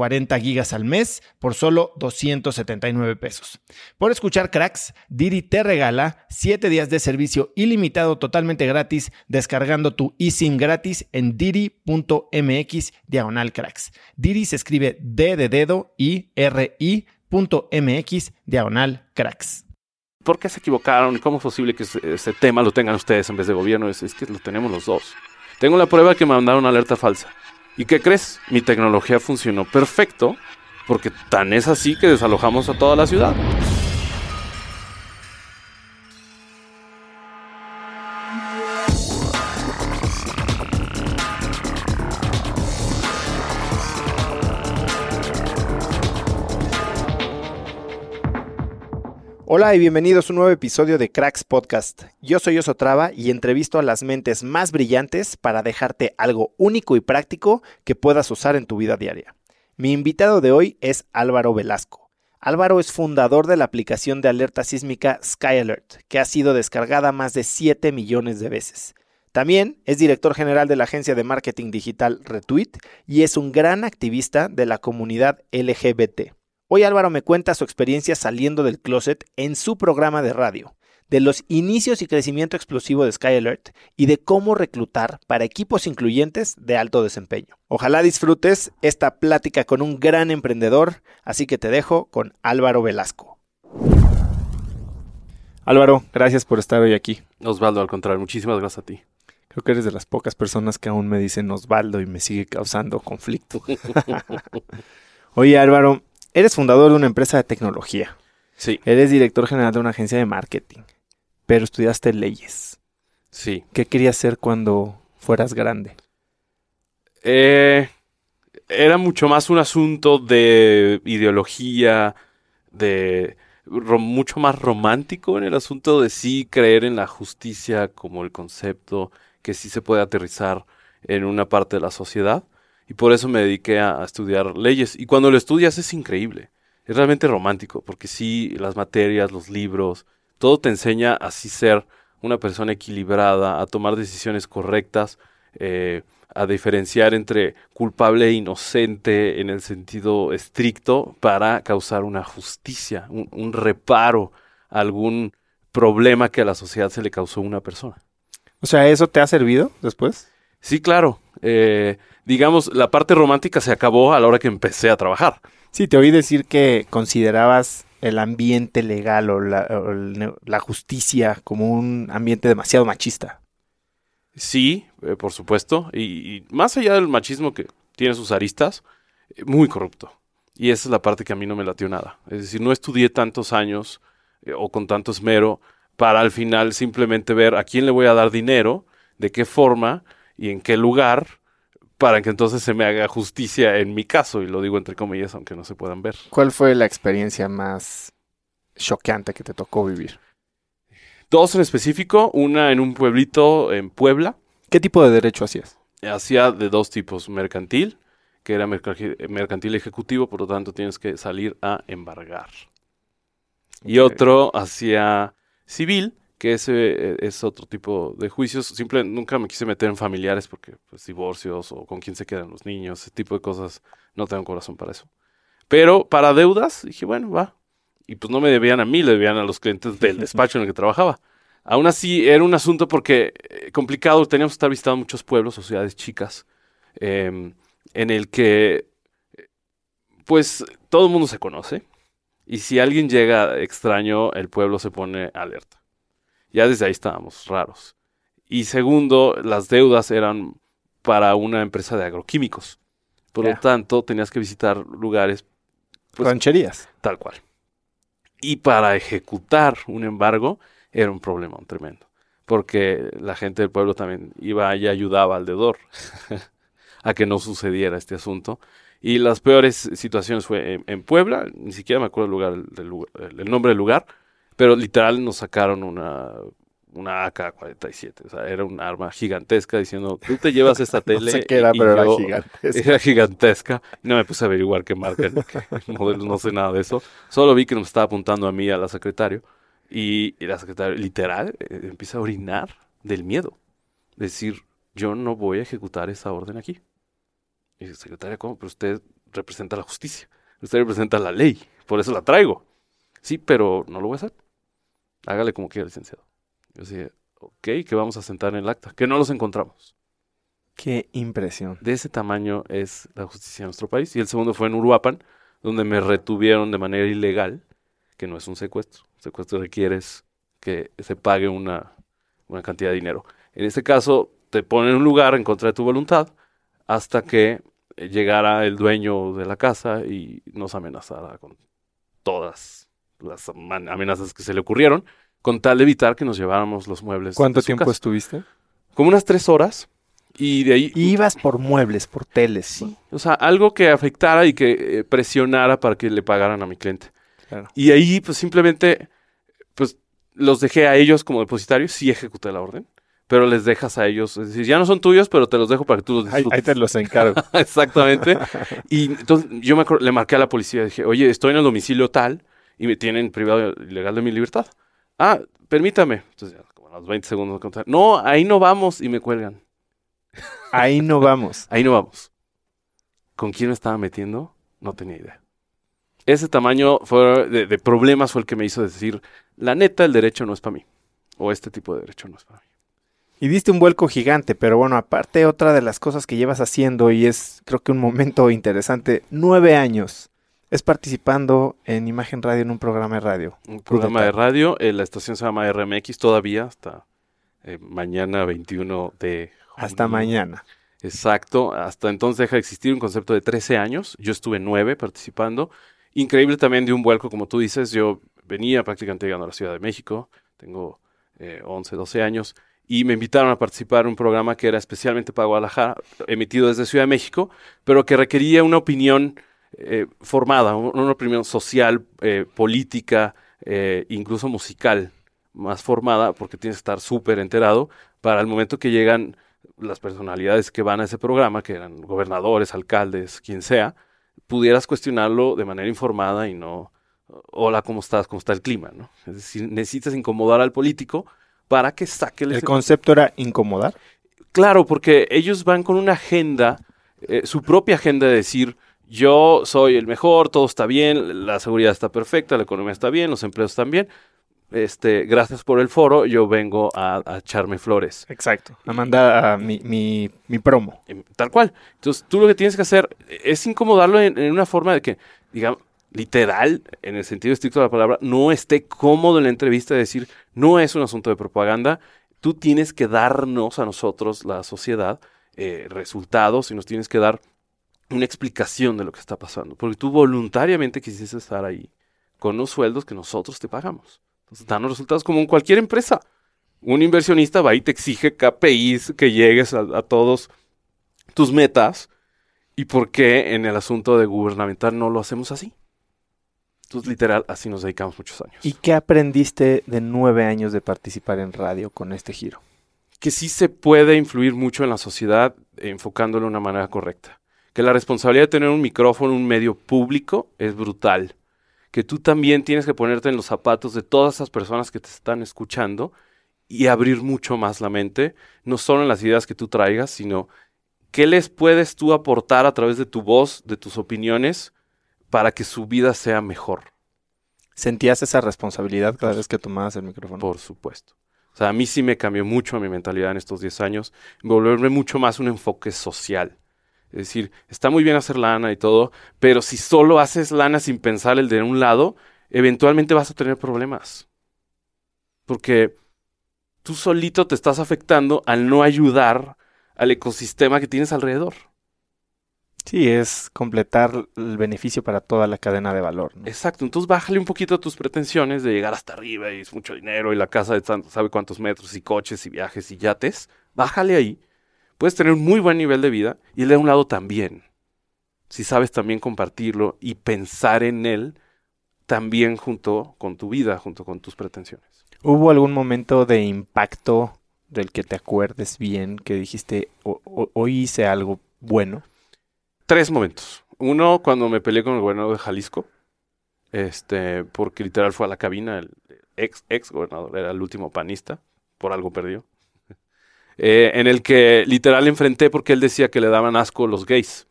40 gigas al mes por solo 279 pesos. Por escuchar cracks, Didi te regala 7 días de servicio ilimitado totalmente gratis descargando tu eSIM gratis en didi.mx diagonal cracks. Didi se escribe D de dedo y R I.mx diagonal cracks. ¿Por qué se equivocaron? ¿Cómo es posible que ese, tema lo tengan ustedes en vez de gobierno? Es, es que lo tenemos los dos. Tengo la prueba que me mandaron una alerta falsa. ¿Y qué crees? Mi tecnología funcionó perfecto porque tan es así que desalojamos a toda la ciudad. Hola y bienvenidos a un nuevo episodio de Cracks Podcast. Yo soy Osotrava y entrevisto a las mentes más brillantes para dejarte algo único y práctico que puedas usar en tu vida diaria. Mi invitado de hoy es Álvaro Velasco. Álvaro es fundador de la aplicación de alerta sísmica Sky Alert, que ha sido descargada más de 7 millones de veces. También es director general de la agencia de marketing digital Retweet y es un gran activista de la comunidad LGBT. Hoy Álvaro me cuenta su experiencia saliendo del closet en su programa de radio, de los inicios y crecimiento explosivo de Sky Alert y de cómo reclutar para equipos incluyentes de alto desempeño. Ojalá disfrutes esta plática con un gran emprendedor, así que te dejo con Álvaro Velasco. Álvaro, gracias por estar hoy aquí. Osvaldo, al contrario, muchísimas gracias a ti. Creo que eres de las pocas personas que aún me dicen Osvaldo y me sigue causando conflicto. Oye Álvaro, Eres fundador de una empresa de tecnología. Sí. Eres director general de una agencia de marketing. Pero estudiaste leyes. Sí. ¿Qué querías ser cuando fueras grande? Eh, era mucho más un asunto de ideología, de mucho más romántico en el asunto de sí creer en la justicia como el concepto que sí se puede aterrizar en una parte de la sociedad. Y por eso me dediqué a, estudiar leyes. Y cuando lo estudias es increíble. Es realmente romántico, porque sí, las materias, los libros, todo te enseña a así ser una persona equilibrada, a tomar decisiones correctas, eh, a diferenciar entre culpable e inocente en el sentido estricto para causar una justicia, un, un reparo a algún problema que a la sociedad se le causó a una persona. O sea, ¿eso te ha servido después? Sí, claro. Eh, digamos, la parte romántica se acabó a la hora que empecé a trabajar. Sí, te oí decir que considerabas el ambiente legal o la, justicia como un ambiente demasiado machista. Sí, eh, por supuesto. Y, más allá del machismo que tiene sus aristas, eh, muy corrupto. Y esa es la parte que a mí no me latió nada. Es decir, no estudié tantos años o con tanto esmero para al final simplemente ver a quién le voy a dar dinero, de qué forma y en qué lugar para que entonces se me haga justicia en mi caso, y lo digo entre comillas, aunque no se puedan ver. ¿Cuál fue la experiencia más choqueante que te tocó vivir? Dos en específico, una en un pueblito en Puebla, ¿Qué tipo de derecho hacías? hacía de dos tipos, mercantil, que era merca- mercantil ejecutivo, por lo tanto tienes que salir a embargar. Y otro hacía civil, que ese eh, es otro tipo de juicios. Simple, nunca me quise meter en familiares porque pues divorcios o con quién se quedan los niños, ese tipo de cosas, no tengo corazón para eso. Pero para deudas, dije, bueno, va. Y pues no me debían a mí, le debían a los clientes del despacho en el que trabajaba. Aún así, era un asunto porque eh, complicado, teníamos que estar visitando muchos pueblos o ciudades chicas, em, en el que, eh, pues, todo el mundo se conoce. Y si alguien llega extraño, el pueblo se pone alerta. Ya desde ahí estábamos raros. Y segundo, las deudas eran para una empresa de agroquímicos. Por lo tanto, tenías que visitar lugares Pues- Rancherías. tal cual. Y para ejecutar un embargo era un problema tremendo. Porque la gente del pueblo también iba y ayudaba al deudor a que no sucediera este asunto. Y las peores situaciones fue en, en Puebla, ni siquiera me acuerdo el, lugar- el nombre del lugar, pero literal nos sacaron una, una AK-47. O sea, era un arma gigantesca diciendo, tú te llevas esta No tele. sé qué era, pero era yo- gigante. era gigantesca. No me puse a averiguar qué marca, qué modelo, no sé nada de eso. Solo vi que nos estaba apuntando a mí, a la secretario. Y, y la secretaria, literal, eh, empieza a orinar del miedo. Decir, yo no voy a ejecutar esa orden aquí. Y dice, secretaria, ¿cómo? Pero usted representa la justicia. Usted representa la ley. Por eso la traigo. Sí, pero no lo voy a hacer. Hágale como quiera, licenciado. Yo decía, ok, que vamos a sentar en el acta. Que no los encontramos. Qué impresión. De ese tamaño es la justicia en nuestro país. Y el segundo fue en Uruapan, donde me retuvieron de manera ilegal, que no es un secuestro. Secuestro requieres que se pague una, una cantidad de dinero. En este caso, te ponen en un lugar en contra de tu voluntad hasta que llegara el dueño de la casa y nos amenazara con todas las amenazas que se le ocurrieron, con tal de evitar que nos lleváramos los muebles. ¿Cuánto de su tiempo casa. estuviste? Como unas tres horas. Y de ahí Ibas por muebles, por teles. Sí, o sea, algo que afectara y que eh, presionara para que le pagaran a mi cliente. Claro. Y ahí, pues simplemente, pues los dejé a ellos como depositarios, sí ejecuté la orden, pero les dejas a ellos, es decir, ya no son tuyos, pero te los dejo para que tú los Ahí, disfrutes. ahí te los encargo. Exactamente. Y entonces yo me acuerdo- le marqué a la policía, dije, oye, estoy en el domicilio tal y me tienen privado ilegal de mi libertad. Ah, permítame. Entonces, ya, como a los 20 segundos, no, ahí no vamos y me cuelgan. Ahí no vamos. Ahí no vamos. ¿Con quién me estaba metiendo? No tenía idea. Ese tamaño fue de, de problemas fue el que me hizo decir, la neta, el derecho no es para mí. O este tipo de derecho no es para mí. Y diste un vuelco gigante, pero bueno, aparte otra de las cosas que llevas haciendo y es creo que un momento interesante, nueve años, es participando en Imagen Radio en un programa de radio. Un programa de radio, eh, la estación se llama RMX todavía, hasta eh, mañana 21 de Hasta junio. mañana. Exacto, hasta entonces deja de existir un concepto de 13 años. Yo estuve nueve participando. Increíble también de un vuelco, como tú dices. Yo venía prácticamente llegando a la Ciudad de México, tengo eh, 11, 12 años, y me invitaron a participar en un programa que era especialmente para Guadalajara, emitido desde Ciudad de México, pero que requería una opinión eh, formada, un- una opinión social, eh, política, eh, incluso musical, más formada, porque tienes que estar súper enterado para el momento que llegan las personalidades que van a ese programa, que eran gobernadores, alcaldes, quien sea, pudieras cuestionarlo de manera informada y no, hola, ¿cómo estás? ¿Cómo está el clima? ¿no? Es decir, necesitas incomodar al político para que saque el El concepto era incomodar. Claro, porque ellos van con una agenda, eh, su propia agenda de decir, yo soy el mejor, todo está bien, la seguridad está perfecta, la economía está bien, los empleos están bien. Este, gracias por el foro, yo vengo a, a echarme flores. Exacto. A mandar a mi, mi, mi promo. Em, Tal cual. Entonces, tú lo que tienes que hacer es incomodarlo en, en una forma de que, digamos, literal, en el sentido estricto de la palabra, no esté cómodo en la entrevista de decir, no es un asunto de propaganda, tú tienes que darnos a nosotros, la sociedad, eh, resultados y nos tienes que dar una explicación de lo que está pasando. Porque tú voluntariamente quisiste estar ahí con los sueldos que nosotros te pagamos. Entonces, danos resultados como en cualquier empresa. Un inversionista va y te exige KPIs que llegues a, a todos tus metas. ¿Y por qué en el asunto de gubernamental no lo hacemos así? Entonces, literal, así nos dedicamos muchos años. ¿Y qué aprendiste de nueve años de participar en radio con este giro? Que sí se puede influir mucho en la sociedad enfocándolo de una manera correcta. Que la responsabilidad de tener un micrófono, un medio público, es brutal. Que tú también tienes que ponerte en los zapatos de todas esas personas que te están escuchando y abrir mucho más la mente, no solo en las ideas que tú traigas, sino qué les puedes tú aportar a través de tu voz, de tus opiniones, para que su vida sea mejor. ¿Sentías esa responsabilidad cada vez que tomabas el micrófono? Por supuesto. O sea, a mí sí me cambió mucho mi mentalidad en estos 10 años, volverme mucho más un enfoque social. Es decir, está muy bien hacer lana y todo, pero si solo haces lana sin pensar el de un lado, eventualmente vas a tener problemas. Porque tú solito te estás afectando al no ayudar al ecosistema que tienes alrededor. Sí, es completar el beneficio para toda la cadena de valor. ¿no? Exacto, entonces bájale un poquito tus pretensiones de llegar hasta arriba y es mucho dinero y la casa de tanto, sabe cuántos metros y coches y viajes y yates. Bájale ahí. Puedes tener un muy buen nivel de vida y el de un lado también. Si sabes también compartirlo y pensar en él también junto con tu vida, junto con tus pretensiones. ¿Hubo algún momento de impacto del que te acuerdes bien, que dijiste, hoy hice algo bueno? Tres momentos. Uno, cuando me peleé con el gobernador de Jalisco, este, porque literal fue a la cabina, el ex, ex gobernador, era el último panista, por algo perdió. Eh, en el que literal enfrenté porque él decía que le daban asco los gays.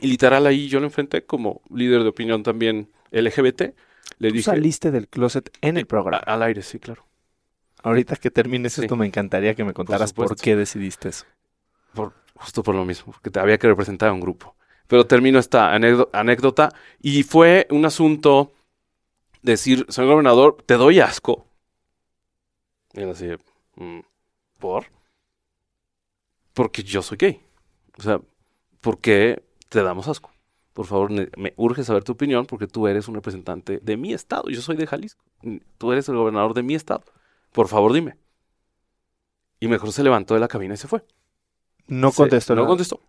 Y literal ahí yo lo enfrenté como líder de opinión también LGBT. Le ¿Tú dije, saliste del closet en el programa. a- al aire, sí, claro. Ahorita que termines Sí. esto me encantaría que me contaras por, qué decidiste eso. Por, justo por lo mismo, porque te había que representar a un grupo. Pero termino esta anécdo- anécdota y fue un asunto decir, señor gobernador, te doy asco. Y él así, "Mm, ¿por? Porque yo soy gay. O sea, ¿por qué te damos asco? Por favor, me urge saber tu opinión porque tú eres un representante de mi estado. Yo soy de Jalisco. Tú eres el gobernador de mi estado. Por favor, dime. Y mejor se levantó de la cabina y se fue. No Se- contestó No nada. contestó.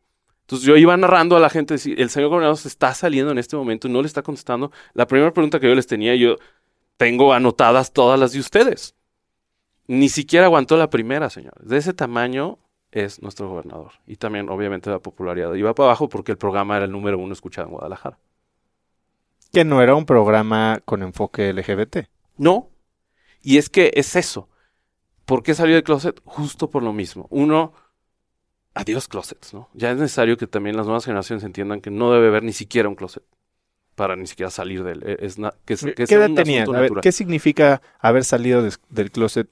Entonces yo iba narrando a la gente, decir, el señor gobernador se está saliendo en este momento, no le está contestando. La primera pregunta que yo les tenía, yo tengo anotadas todas las de ustedes. Ni siquiera aguantó la primera, señores. De ese tamaño es nuestro gobernador. Y también, obviamente, la popularidad. Iba para abajo porque el programa era el número uno escuchado en Guadalajara. Que no era un programa con enfoque LGBT. No. Y es que es eso. ¿Por qué salió del closet? Justo por lo mismo. Uno, adiós closets, ¿no? Ya es necesario que también las nuevas generaciones entiendan que no debe haber ni siquiera un closet para ni siquiera salir de él. E- Es na- que, es- que ¿Qué significa haber salido del closet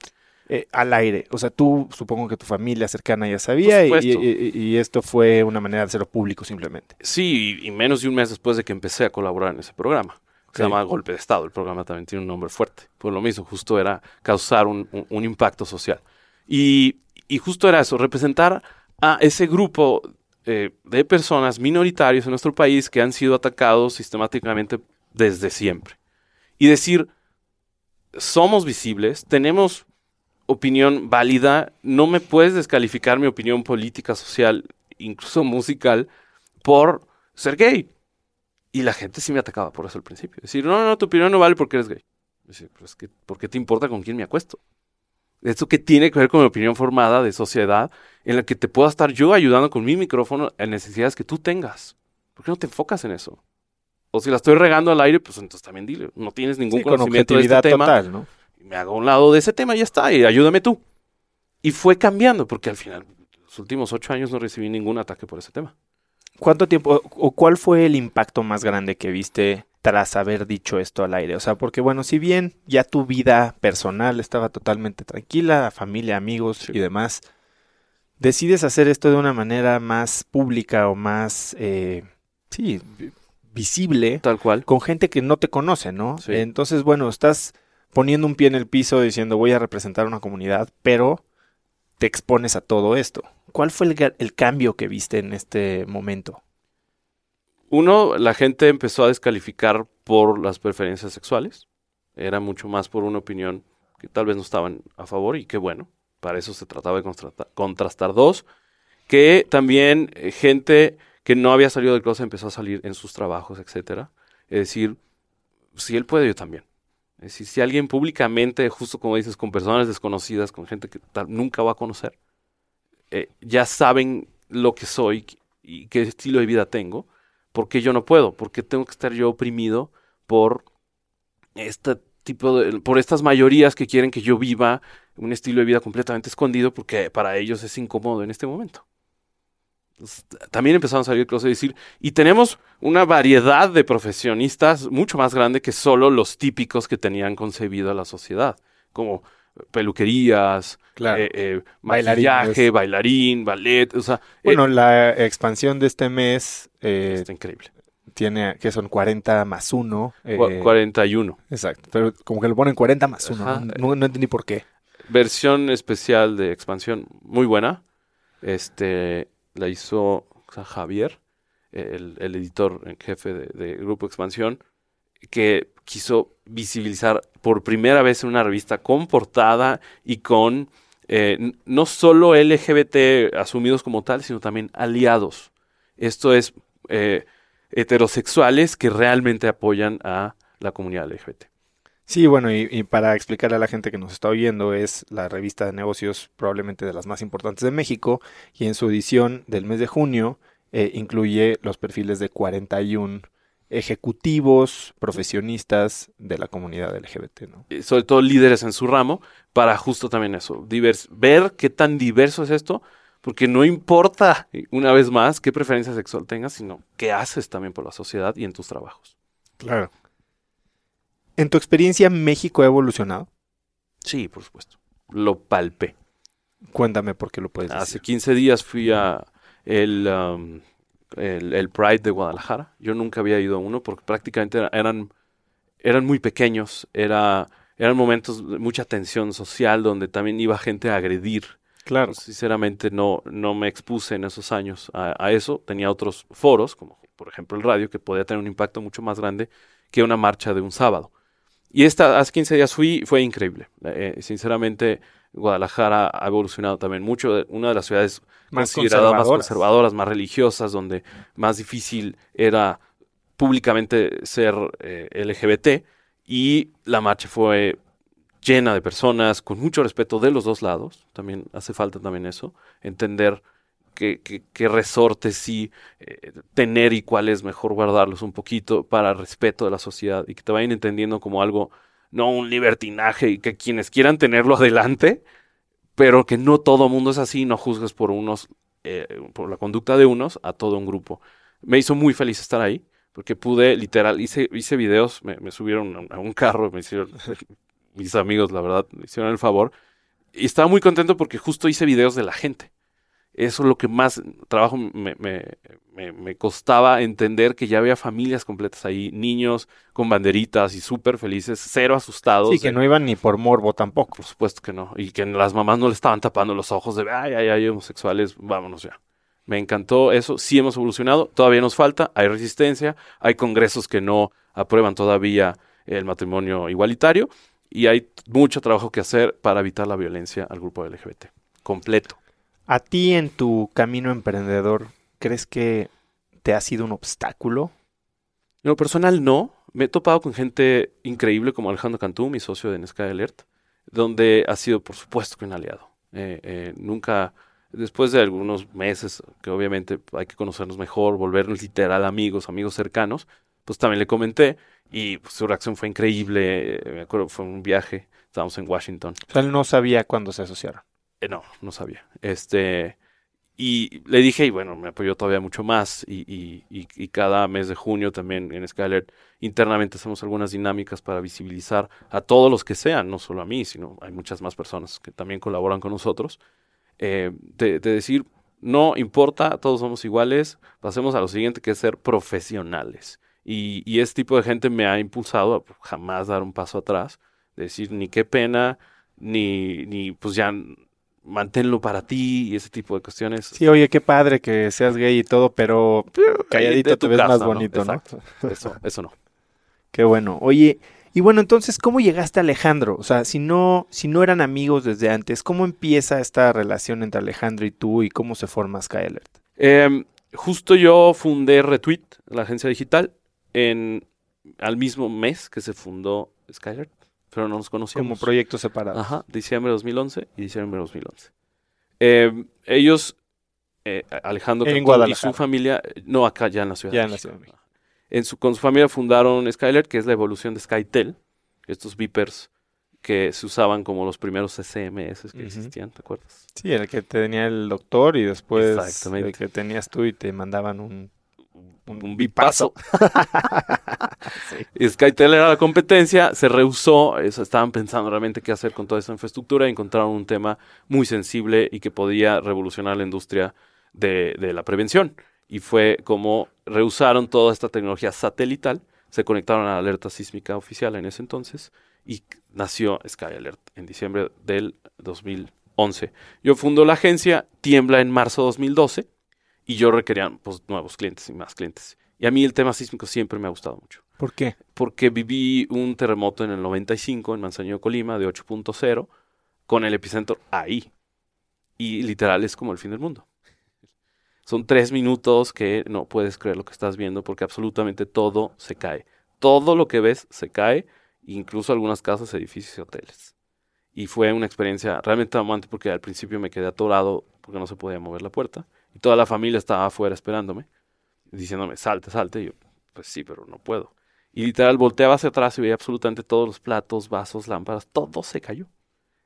eh, al aire? O sea, tú supongo que tu familia cercana ya sabía y, esto fue una manera de hacerlo público simplemente. Sí, y, menos de un mes después de que empecé a colaborar en ese programa. Se llama Golpe de Estado. El programa también tiene un nombre fuerte. Por lo mismo, justo era causar un, un- un impacto social. Y, y justo era eso, representar a ese grupo eh, de personas minoritarios en nuestro país que han sido atacados sistemáticamente desde siempre. Y decir, somos visibles, tenemos opinión válida, no me puedes descalificar mi opinión política, social, incluso musical, por ser gay. Y la gente sí me atacaba por eso al principio. Decir, no, no, tu opinión no vale porque eres gay. Decir, pero es que, ¿por qué te importa con quién me acuesto? Esto que tiene que ver con mi opinión formada de sociedad en la que te pueda estar yo ayudando con mi micrófono en necesidades que tú tengas. ¿Por qué no te enfocas en eso? O si la estoy regando al aire, pues entonces también dile, no tienes ningún Sí, con conocimiento de objetividad este tema total, ¿no? Me hago a un lado de ese tema y ya está, y ayúdame tú. Y fue cambiando, porque al final, los últimos ocho años no recibí ningún ataque por ese tema. ¿Cuánto tiempo o- cuál fue el impacto más grande que viste tras haber dicho esto al aire? O sea, porque bueno, si bien ya tu vida personal estaba totalmente tranquila, familia, amigos Sí. y demás, decides hacer esto de una manera más pública o más, eh, sí, vi- visible, Tal cual. con gente que no te conoce, ¿no? Sí. Entonces, bueno, estás poniendo un pie en el piso diciendo voy a representar una comunidad, pero te expones a todo esto. ¿Cuál fue el, cambio que viste en este momento? Uno, la gente empezó a descalificar por las preferencias sexuales. Era mucho más por una opinión que tal vez no estaban a favor y que bueno, para eso se trataba de contrasta- contrastar. Dos, que también eh, gente que no había salido del closet empezó a salir en sus trabajos, etcétera. Es decir, si él puede, yo también. Es decir, si alguien públicamente, justo como dices, con personas desconocidas, con gente que tal, nunca va a conocer, eh, ya saben lo que soy y qué estilo de vida tengo, ¿por qué yo no puedo? Porque tengo que estar yo oprimido por este tipo de, por estas mayorías que quieren que yo viva un estilo de vida completamente escondido porque para ellos es incómodo en este momento. También empezaron a salir cosas y decir, y tenemos una variedad de profesionistas mucho más grande que solo los típicos que tenían concebido a la sociedad, como peluquerías, eh, eh, maquillaje, bailarín, ballet, o sea... Bueno, eh, la expansión de este mes... está increíble. Tiene, que son 40 más 1. 41. Exacto, pero como que lo ponen 40 más 1, no, no, entendí por qué. Versión especial de expansión, muy buena. Este, la hizo Javier, el, editor en jefe de, de Grupo Expansión, que quiso visibilizar por primera vez en una revista con portada y con eh, no solo LGBT asumidos como tal, sino también aliados. Esto es eh, heterosexuales que realmente apoyan a la comunidad LGBT. Sí, bueno, y, para explicarle a la gente que nos está oyendo, es la revista de negocios probablemente de las más importantes de México y en su edición del mes de junio eh, incluye los perfiles de 41 ejecutivos, profesionistas de la comunidad LGBT, ¿no? sobre todo líderes en su ramo, para justo también eso, ver qué tan diverso es esto, porque no importa, una vez más, qué preferencia sexual tengas, sino qué haces también por la sociedad y en tus trabajos. Claro. ¿En tu experiencia México ha evolucionado? Sí, por supuesto. Lo palpé. Cuéntame por qué lo puedes decir. Hace 15 días fui a el um, el, Pride de Guadalajara. Yo nunca había ido a uno porque prácticamente eran, eran muy pequeños, era, eran momentos de mucha tensión social donde también iba gente a agredir. Claro. Sinceramente no, no me expuse en esos años a, eso. Tenía otros foros, como por ejemplo el radio, que podía tener un impacto mucho más grande que una marcha de un sábado. Y esta, hace 15 días fui, fue increíble. Eh, sinceramente, Guadalajara ha evolucionado también mucho. Una de las ciudades más consideradas más conservadoras, más religiosas, donde más difícil era públicamente ser eh, LGBT. Y la marcha fue llena de personas, con mucho respeto de los dos lados. También hace falta también eso, entender qué, resortes sí eh, tener y cuáles mejor guardarlos un poquito para respeto de la sociedad y que te vayan entendiendo como algo no un libertinaje y que quienes quieran tenerlo adelante, pero que no todo mundo es así, no juzgues por unos, eh, por la conducta de unos a todo un grupo. Me hizo muy feliz estar ahí, porque pude, literal, hice, hice videos, me, subieron a un carro, mis amigos, la verdad, me hicieron el favor, y estaba muy contento porque justo hice videos de la gente. Eso es lo que más trabajo me, me, costaba entender que ya había familias completas ahí, niños con banderitas y súper felices, cero asustados. Sí, que no iban ni por morbo tampoco. Por supuesto que no. Y que las mamás no le estaban tapando los ojos de, ay, ay, ay, homosexuales, vámonos ya. Me encantó eso, sí hemos evolucionado, todavía nos falta, hay resistencia, hay congresos que no aprueban todavía el matrimonio igualitario y hay mucho trabajo que hacer para evitar la violencia al grupo LGBT. Completo. ¿A ti en tu camino emprendedor crees que te ha sido un obstáculo? En lo personal no. Me he topado con gente increíble como Alejandro Cantú, mi socio de Nesca Alert, donde ha sido por supuesto que un aliado. Eh, eh, nunca, después de algunos meses, que obviamente hay que conocernos mejor, volvernos literal amigos, amigos cercanos, pues también le comenté y pues, su reacción fue increíble. Eh, me acuerdo, fue un viaje, estábamos en Washington. O sea, él no sabía cuándo se asociaron. Eh, no, no sabía. Este, y le dije, y bueno, me apoyó todavía mucho más. Y, y, y, cada mes de junio también en Skyler internamente hacemos algunas dinámicas para visibilizar a todos los que sean, no solo a mí, sino hay muchas más personas que también colaboran con nosotros. Eh, de, decir, no importa, todos somos iguales, pasemos a lo siguiente que es ser profesionales. Y, y este tipo de gente me ha impulsado a jamás dar un paso atrás, decir, ni qué pena, ni, ni pues ya manténlo para ti y ese tipo de cuestiones. Sí, oye, qué padre que seas gay y todo, pero calladito te ves más bonito, ¿no? Eso, eso no. Qué bueno. Oye, y bueno, entonces, ¿cómo llegaste a Alejandro? O sea, si no, si no eran amigos desde antes, ¿cómo empieza esta relación entre Alejandro y tú y cómo se forma Skyalert? Eh, justo yo fundé Retweet, la agencia digital, en al mismo mes que se fundó Skyler, pero no nos conocíamos. Como proyectos separados. Ajá, diciembre de 2011 y diciembre de 2011. Eh, ellos, eh, Alejandro En y su familia, eh, no acá ya en la Ciudad Ya de en la México. Ciudad México. En su, con su familia fundaron Skyler, que es la evolución de SkyTel, estos beepers que se usaban como los primeros SMS que Ujú. existían, ¿te acuerdas? Sí, el que tenía el doctor y después el que tenías tú y te mandaban un... Un. Y SkyTel era la competencia, se rehusó, estaban pensando realmente qué hacer con toda esa infraestructura, y encontraron un tema muy sensible y que podía revolucionar la industria de, de la prevención. Y fue como rehusaron toda esta tecnología satelital, se conectaron a la alerta sísmica oficial en ese entonces y nació Sky Alert en diciembre del 2011. Yo fundo la agencia, tiembla en marzo de 2012 y yo requería pues, nuevos clientes y más clientes. Y a mí el tema sísmico siempre me ha gustado mucho ¿Por qué? porque viví un terremoto en el 95 en Manzanillo, Colima, de 8.0, con el epicentro ahí. Y literal es como el fin del mundo. Son tres minutos que no puedes creer lo que estás viendo porque absolutamente todo se cae. Todo lo que ves se cae, incluso algunas casas, edificios y hoteles. Y fue una experiencia realmente traumante porque al principio me quedé atorado porque no se podía mover la puerta. Y toda la familia estaba afuera esperándome, diciéndome, salte, salte. Y yo, pues sí, pero no puedo. Y literal volteaba hacia atrás y veía absolutamente todos los platos, vasos, lámparas, todo se cayó.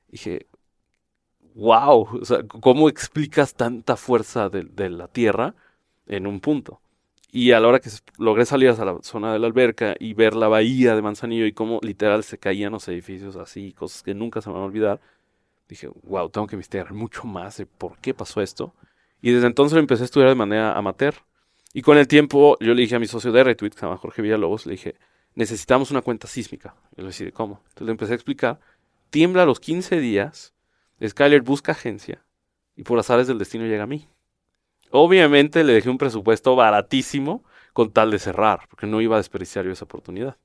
Dije, wow, o sea, ¿cómo explicas tanta fuerza de, la Tierra en un punto? Y a la hora que logré salir a la zona de la alberca y ver la bahía de Manzanillo y cómo literal se caían los edificios así, cosas que nunca se van a olvidar, dije, wow, tengo que investigar mucho más de por qué pasó esto. Y desde entonces lo empecé a estudiar de manera amateur. Y con el tiempo yo le dije a mi socio de Retweet, que se llama Jorge Villalobos, le dije, necesitamos una cuenta sísmica. Y le dije, ¿cómo? Entonces le empecé a explicar. Tiembla a los 15 días, Skyler busca agencia y por azares del destino llega a mí. Obviamente le dejé un presupuesto baratísimo con tal de cerrar, porque no iba a desperdiciar yo esa oportunidad.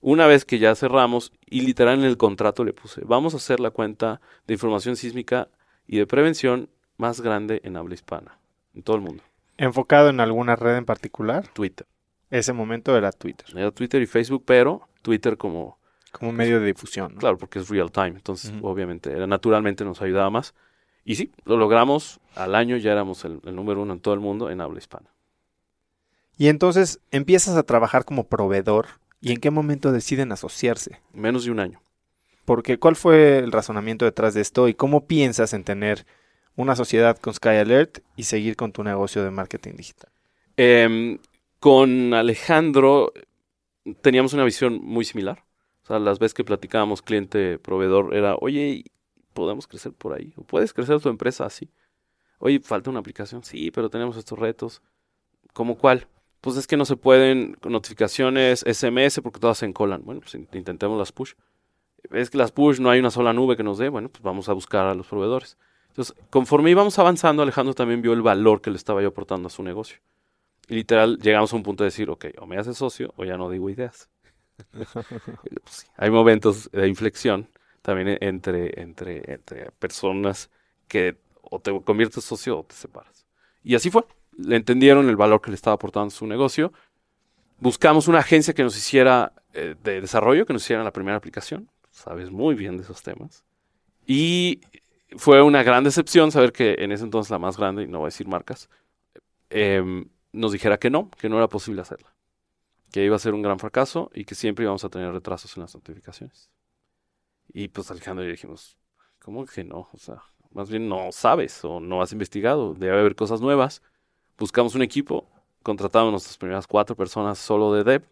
Una vez que ya cerramos, y literal en el contrato le puse, vamos a hacer la cuenta de información sísmica y de prevención más grande en habla hispana, en todo el mundo. ¿Enfocado en alguna red en particular? Twitter. Ese momento era Twitter, Era Twitter y Facebook, pero Twitter como, como medio de difusión. ¿no? claro, porque es real time, entonces obviamente era, naturalmente nos ayudaba más. Y sí, lo logramos, al año ya éramos el, el número uno en todo el mundo en habla hispana. Y entonces empiezas a trabajar como proveedor. ¿Y en qué momento deciden asociarse? Menos de un año. Porque ¿cuál fue el razonamiento detrás de esto y cómo piensas en tener una sociedad con Sky Alert y seguir con tu negocio de marketing digital? Em, con Alejandro teníamos una visión muy similar. O sea, las veces que platicábamos cliente-proveedor era, oye, ¿podemos crecer por ahí? ¿O puedes crecer tu empresa así? Oye, falta una aplicación. Sí, pero tenemos estos retos. ¿Cómo cuál? Pues es que no se pueden notificaciones SMS porque todas se encolan. Bueno, pues in- intentemos las push. Es que las push no hay una sola nube que nos dé. Bueno, pues vamos a buscar a los proveedores. Entonces, conforme íbamos avanzando, Alejandro también vio el valor que le estaba yo aportando a su negocio. Y literal, llegamos a un punto de decir, ok, o me haces socio o ya no digo ideas. Pues hay momentos de inflexión también entre, entre, entre personas que o te conviertes socio o te separas. Y así fue. Le entendieron el valor que le estaba aportando su negocio. Buscamos una agencia que nos hiciera eh, de desarrollo, que nos hiciera la primera aplicación. Sabes muy bien de esos temas. Y fue una gran decepción saber que en ese entonces la más grande, y no voy a decir marcas, em, nos dijera que no, que no era posible hacerla. Que iba a ser un gran fracaso y que siempre íbamos a tener retrasos en las notificaciones. Y pues Alejandro y yo dijimos, ¿cómo que no? O sea, más bien no sabes o no has investigado, debe haber cosas nuevas. Buscamos un equipo, contratamos nuestras primeras cuatro personas solo de dev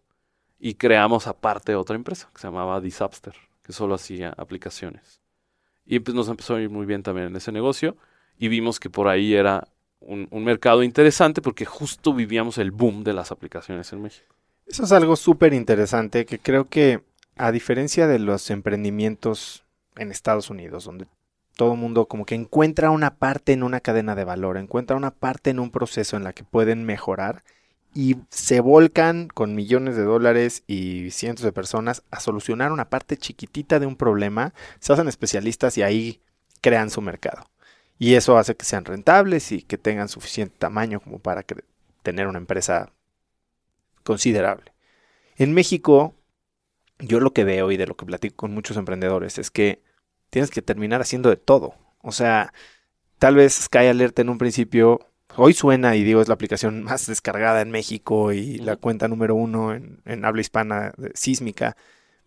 y creamos aparte otra empresa que se llamaba Disapster, que solo hacía aplicaciones. Y pues nos empezó a ir muy bien también en ese negocio y vimos que por ahí era un, un mercado interesante porque justo vivíamos el boom de las aplicaciones en México. Eso es algo súper interesante que creo que a diferencia de los emprendimientos en Estados Unidos, donde todo el mundo como que encuentra una parte en una cadena de valor, encuentra una parte en un proceso en la que pueden mejorar y se volcan con millones de dólares y cientos de personas a solucionar una parte chiquitita de un problema, se hacen especialistas y ahí crean su mercado. Y eso hace que sean rentables y que tengan suficiente tamaño como para tener una empresa considerable. En México, yo lo que veo y de lo que platico con muchos emprendedores es que tienes que terminar haciendo de todo. O sea, tal vez Sky Alert en un principio, hoy suena y digo es la aplicación más descargada en México y la cuenta número uno en, en habla hispana sísmica,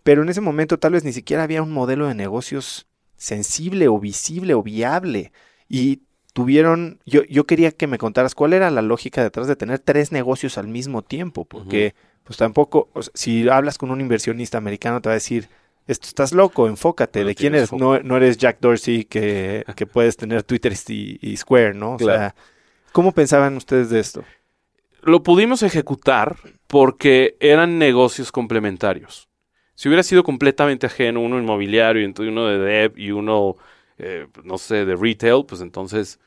pero en ese momento tal vez ni siquiera había un modelo de negocios sensible o visible o viable. Y tuvieron, yo, yo quería que me contaras cuál era la lógica detrás de tener tres negocios al mismo tiempo, porque pues tampoco, o sea, si hablas con un inversionista americano te va a decir, esto estás loco, enfócate, Bueno, ¿de quién eres? No, no eres Jack Dorsey que, que puedes tener Twitter y, y Square, ¿no? O Claro. sea, ¿cómo pensaban ustedes de esto? Lo pudimos ejecutar porque eran negocios complementarios. Si hubiera sido completamente ajeno, uno inmobiliario y uno de dev y uno, eh, no sé, de retail, pues entonces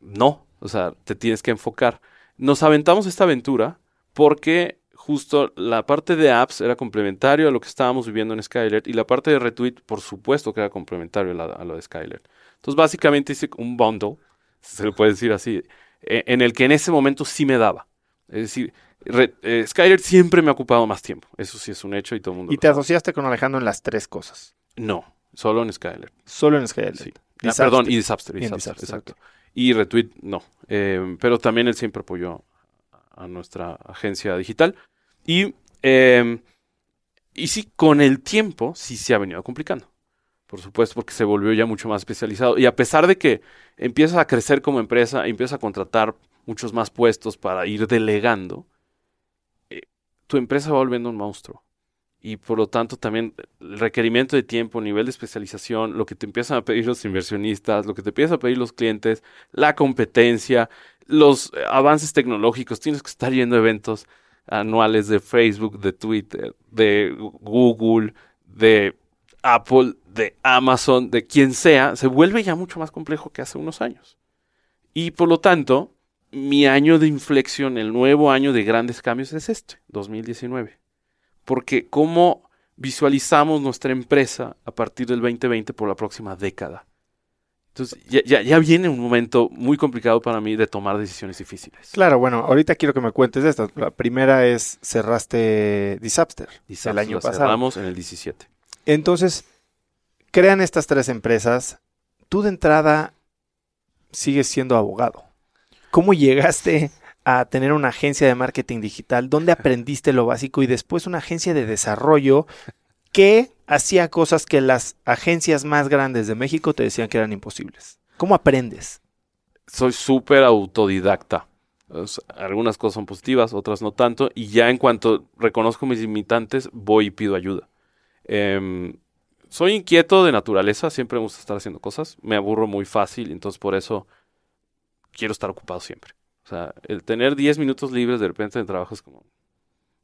no. O sea, te tienes que enfocar. Nos aventamos esta aventura porque justo la parte de apps era complementario a lo que estábamos viviendo en Skylert y la parte de retweet, por supuesto que era complementario a, lo de Skylert. Entonces, básicamente hice un bundle, se le puede decir así, eh, en el que en ese momento sí me daba. Es decir, re- eh, Skylert siempre me ha ocupado más tiempo. Eso sí es un hecho y todo el mundo Y te asociaste con Alejandro en las tres cosas. No, solo en Skylert. Solo en Sky Sí. Ah, perdón, y Disaster, exacto. Y Retweet, no. Eh, pero también él siempre apoyó a nuestra agencia digital. Y, eh, y sí, con el tiempo sí se ha venido complicando. Por supuesto, porque se volvió ya mucho más especializado. Y a pesar de que empiezas a crecer como empresa, empiezas a contratar muchos más puestos para ir delegando, eh, tu empresa va volviendo un monstruo. Y por lo tanto también el requerimiento de tiempo, nivel de especialización, lo que te empiezan a pedir los inversionistas, lo que te empiezan a pedir los clientes, la competencia, los eh, avances tecnológicos, tienes que estar yendo a eventos anuales de Facebook, de Twitter, de Google, de Apple, de Amazon, de quien sea, se vuelve ya mucho más complejo que hace unos años. Y por lo tanto, mi año de inflexión, el nuevo año de grandes cambios es este, 2019. Porque cómo visualizamos nuestra empresa a partir del 2020 por la próxima década. Entonces, ya, ya, ya viene un momento muy complicado para mí de tomar decisiones difíciles. Claro, bueno, ahorita quiero que me cuentes estas. La primera es cerraste Disaster Disaster el año pasado. cerramos en el 17. Entonces, crean estas tres empresas. Tú de entrada sigues siendo abogado. ¿Cómo llegaste a tener una agencia de marketing digital? ¿Dónde aprendiste lo básico? Y después una agencia de desarrollo que hacía cosas que las agencias más grandes de México te decían que eran imposibles. ¿Cómo aprendes? Soy súper autodidacta. Algunas cosas son positivas, otras no tanto. Y ya en cuanto reconozco mis limitantes, voy y pido ayuda. Em, soy inquieto de naturaleza, siempre me gusta estar haciendo cosas. Me aburro muy fácil, entonces por eso quiero estar ocupado siempre. O sea, el tener 10 minutos libres de repente en trabajo es como...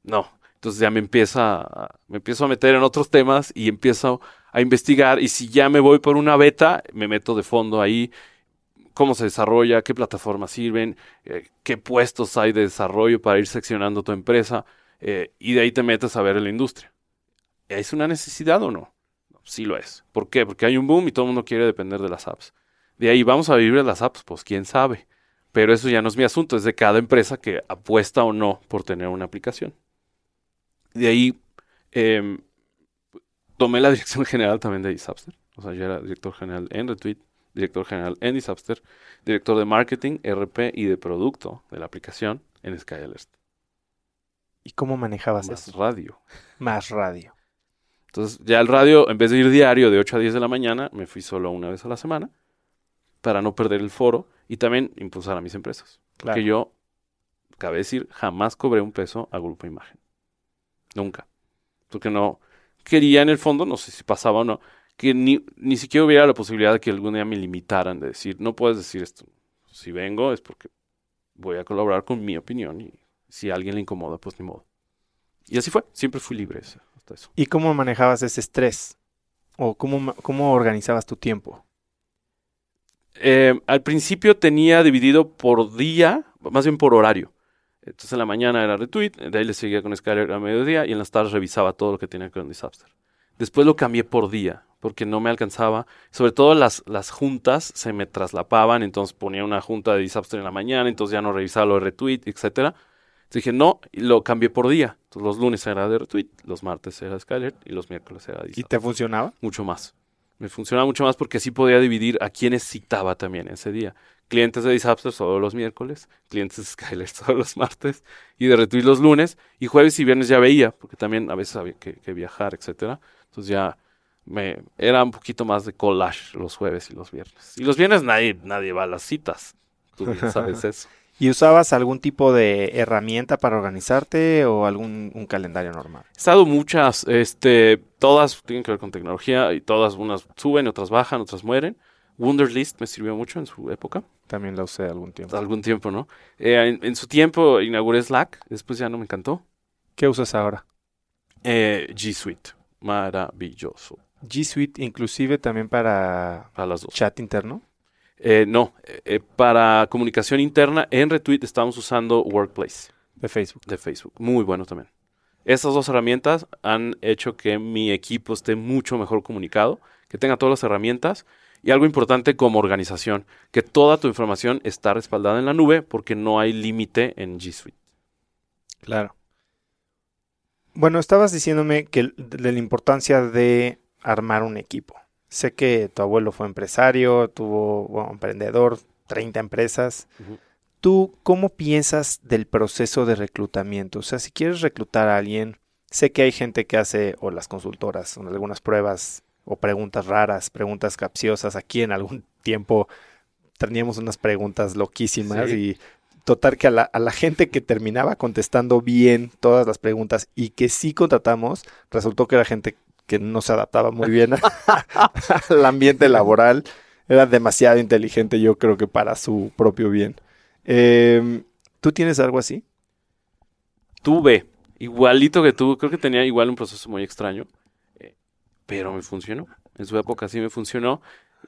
No. Entonces ya me empieza a- me empiezo a meter en otros temas y empiezo a investigar. Y si ya me voy por una beta, me meto de fondo ahí. Cómo se desarrolla, qué plataformas sirven, eh, qué puestos hay de desarrollo para ir seccionando tu empresa. eh, y de ahí te metes a ver en la industria. ¿Es una necesidad o no? Sí lo es. ¿Por qué? Porque hay un boom y todo el mundo quiere depender de las apps. De ahí vamos a vivir de las apps, pues quién sabe. Pero eso ya no es mi asunto, es de cada empresa que apuesta o no por tener una aplicación. De ahí em, tomé la dirección general también de Disapster. O sea, yo era director general en Retweet, director general en Disapster, director de marketing, RP y de producto de la aplicación en Skyalert. ¿Y cómo manejabas Más eso? radio. Más radio. Entonces, ya el radio, en vez de ir diario de 8 a 10 de la mañana, me fui solo una vez a la semana para no perder el foro y también impulsar a mis empresas. Claro. Que yo, cabe decir, jamás cobré un peso a Grupo Imagen. Nunca. Porque no quería en el fondo, no sé si pasaba o no, que ni, ni siquiera hubiera la posibilidad de que algún día me limitaran de decir, no puedes decir esto. Si vengo es porque voy a colaborar con mi opinión y si a alguien le incomoda, pues ni modo. Y así fue, siempre fui libre hasta eso. ¿Y cómo manejabas ese estrés? ¿O cómo, cómo organizabas tu tiempo? Eh, al principio tenía dividido por día, más bien por horario. Entonces en la mañana era retweet, de ahí le seguía con Skyler a mediodía y en las tardes revisaba todo lo que tenía que ver con Disaster. Después lo cambié por día, porque no me alcanzaba. Sobre todo las, las juntas se me traslapaban, entonces ponía una junta de Disaster en la mañana, entonces ya no revisaba lo de retweet, etcétera. Entonces dije, no, y lo cambié por día. Entonces los lunes era de retweet, los martes era Skyler y los miércoles era de ¿Y te funcionaba? Mucho más. Me funcionaba mucho más porque así podía dividir a quienes citaba también ese día. Clientes de Disapster todos los miércoles, clientes de Skyler todos los martes y de retweet los lunes. Y jueves y viernes ya veía, porque también a veces había que, que viajar, etcétera. Entonces ya me era un poquito más de collage los jueves y los viernes. Y los viernes nadie, nadie va a las citas. Tú bien sabes eso. ¿Y usabas algún tipo de herramienta para organizarte o algún un calendario normal? He estado muchas, este, todas tienen que ver con tecnología y todas unas suben, otras bajan, otras mueren. Wunderlist me sirvió mucho en su época. También la usé algún tiempo. Algún tiempo, ¿no? Eh, en, en, su tiempo inauguré Slack, después ya no me encantó. ¿Qué usas ahora? Eh, G Suite, maravilloso. G Suite inclusive también para, para las dos. chat interno. Eh, no, eh, para comunicación interna en Retweet estamos usando Workplace. De Facebook. De Facebook. Muy bueno también. Estas dos herramientas han hecho que mi equipo esté mucho mejor comunicado, que tenga todas las herramientas y algo importante como organización, que toda tu información está respaldada en la nube porque no hay límite en G Suite. Claro. Bueno, estabas diciéndome que de la importancia de armar un equipo. Sé que tu abuelo fue empresario, tuvo, bueno, emprendedor, 30 empresas. Uh -huh. ¿Tú cómo piensas del proceso de reclutamiento? O sea, si quieres reclutar a alguien, sé que hay gente que hace, o las consultoras, o algunas pruebas o preguntas raras, preguntas capciosas. Aquí en algún tiempo teníamos unas preguntas loquísimas sí. y total que a la, a la, gente que terminaba contestando bien todas las preguntas y que sí contratamos, resultó que era gente que no se adaptaba muy bien al ambiente laboral. Era demasiado inteligente, yo creo que para su propio bien. Eh, ¿Tú tienes algo así? Tuve, igualito que tú, creo que tenía igual un proceso muy extraño, eh, pero me funcionó. En su época sí me funcionó.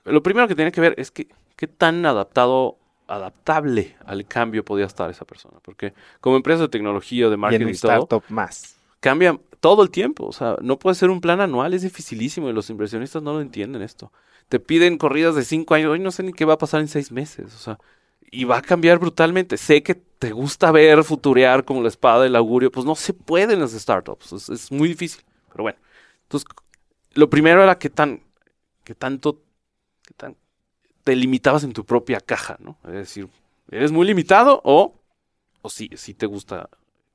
Lo primero que tenía que ver es que qué tan adaptado, adaptable al cambio podía estar esa persona. Porque como empresa de tecnología o de marketing y, en un startup todo, más. Cambia todo el tiempo. O sea, no puede ser un plan anual, es dificilísimo y los inversionistas no lo entienden esto. Te piden corridas de cinco años, hoy no sé ni qué va a pasar en seis meses. O sea, y va a cambiar brutalmente. Sé que te gusta ver futurear como la espada del augurio, pues no se puede en las startups. Es, es muy difícil. Pero bueno, entonces, lo primero era que tan, que tanto, que tan, te limitabas en tu propia caja, ¿no? Es decir, eres muy limitado o, o sí, sí te gusta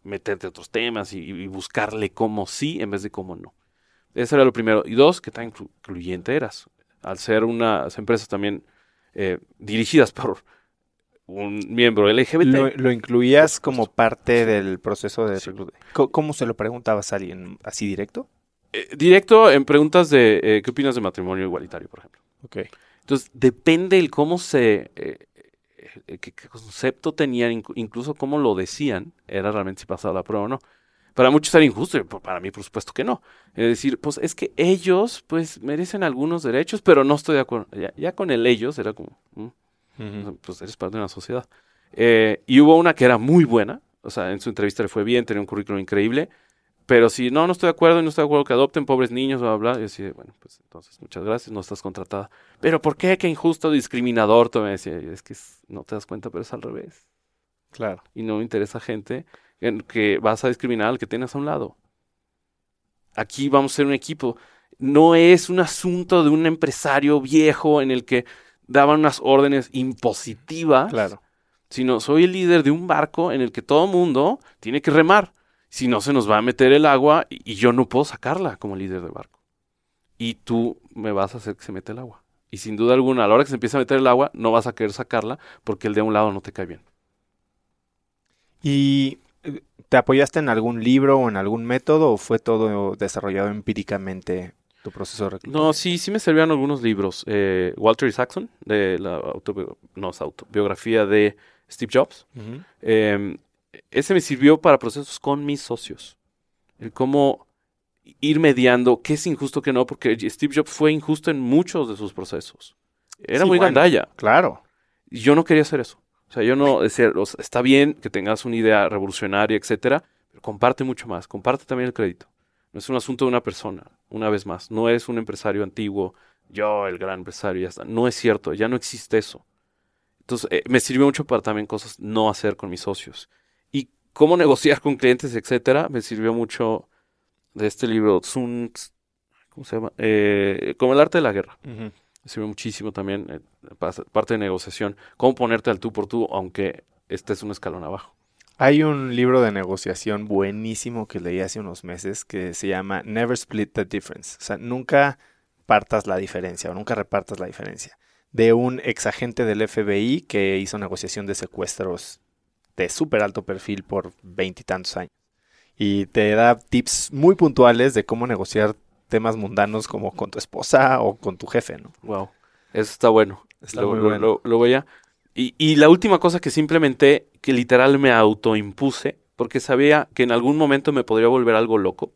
meterte a otros temas y, y, buscarle cómo sí en vez de cómo no. Eso era lo primero. Y dos, que tan incluyente eras. Al ser unas empresas también eh, dirigidas por un miembro LGBT. ¿Lo, lo incluías como parte del proceso de sí. ¿Cómo se lo preguntabas a alguien así directo? Eh, directo en preguntas de eh, ¿qué opinas de matrimonio igualitario, por ejemplo? Ok. Entonces, depende el cómo se qué, qué, concepto tenían, incluso cómo lo decían, era realmente si pasaba la prueba o no. Para muchos era injusto, para mí por supuesto que no. Es decir, pues es que ellos pues merecen algunos derechos, pero no estoy de acuerdo. Ya, ya con el ellos era como, ¿Mm? uh -huh. pues eres parte de una sociedad. Eh, y hubo una que era muy buena, o sea, en su entrevista le fue bien, tenía un currículum increíble, pero si no, no estoy de acuerdo y no estoy de acuerdo que adopten pobres niños, bla, bla, bla, y decía, bueno, pues entonces muchas gracias, no estás contratada. Pero ¿por qué? Qué injusto, discriminador, tú me decía, es que no te das cuenta, pero es al revés. Claro. Y no me interesa gente en que vas a discriminar al que tienes a un lado. Aquí vamos a ser un equipo. No es un asunto de un empresario viejo en el que daban unas órdenes impositivas, claro. sino soy el líder de un barco en el que todo mundo tiene que remar. Si no, se nos va a meter el agua y, y yo no puedo sacarla como líder del barco. Y tú me vas a hacer que se mete el agua. Y sin duda alguna, a la hora que se empieza a meter el agua, no vas a querer sacarla porque el de un lado no te cae bien. Y ¿Te apoyaste en algún libro o en algún método o fue todo desarrollado empíricamente tu proceso de reclutamiento? No, sí, sí me servían algunos libros. Eh, Walter Isaacson, de la autobi no, autobiografía de Steve Jobs. Uh -huh. eh, ese me sirvió para procesos con mis socios. El cómo ir mediando qué es injusto, qué no, porque Steve Jobs fue injusto en muchos de sus procesos. Era sí, muy bueno, gandalla. Claro. Y yo no quería hacer eso. O sea, yo no decía, o sea, está bien que tengas una idea revolucionaria, etcétera, pero comparte mucho más, comparte también el crédito. No es un asunto de una persona, una vez más. No es un empresario antiguo, yo el gran empresario, ya está. No es cierto, ya no existe eso. Entonces, eh, me sirvió mucho para también cosas no hacer con mis socios. Y cómo negociar con clientes, etcétera, me sirvió mucho de este libro, Sun, ¿cómo se llama? Eh, como el arte de la guerra. Me sirvió muchísimo también, eh, parte de negociación, cómo ponerte al tú por tú, aunque estés un escalón abajo. Hay un libro de negociación buenísimo que leí hace unos meses que se llama Never Split the Difference. O sea, nunca partas la diferencia o nunca repartas la diferencia. De un ex agente del FBI que hizo negociación de secuestros de súper alto perfil por veintitantos años. Y te da tips muy puntuales de cómo negociar temas mundanos como con tu esposa o con tu jefe, ¿no? Wow, eso está bueno. Está lo, muy lo- bueno. lo- lo voy a... Y, y la última cosa que simplemente, que literal me autoimpuse, porque sabía que en algún momento me podría volver algo loco,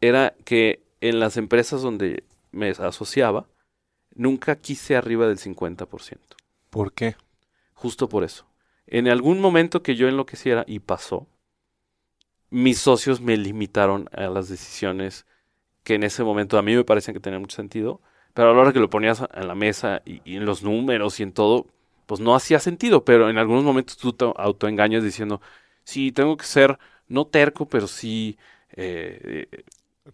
era que en las empresas donde me asociaba, nunca quise arriba del 50%. ¿Por qué? Justo por eso. En algún momento que yo enloqueciera, y pasó, mis socios me limitaron a las decisiones que en ese momento a mí me parecían que tenían mucho sentido, pero a la hora que lo ponías en la mesa y, y en los números y en todo, pues no hacía sentido, pero en algunos momentos tú te autoengañas diciendo, sí, tengo que ser, no terco, pero sí, eh,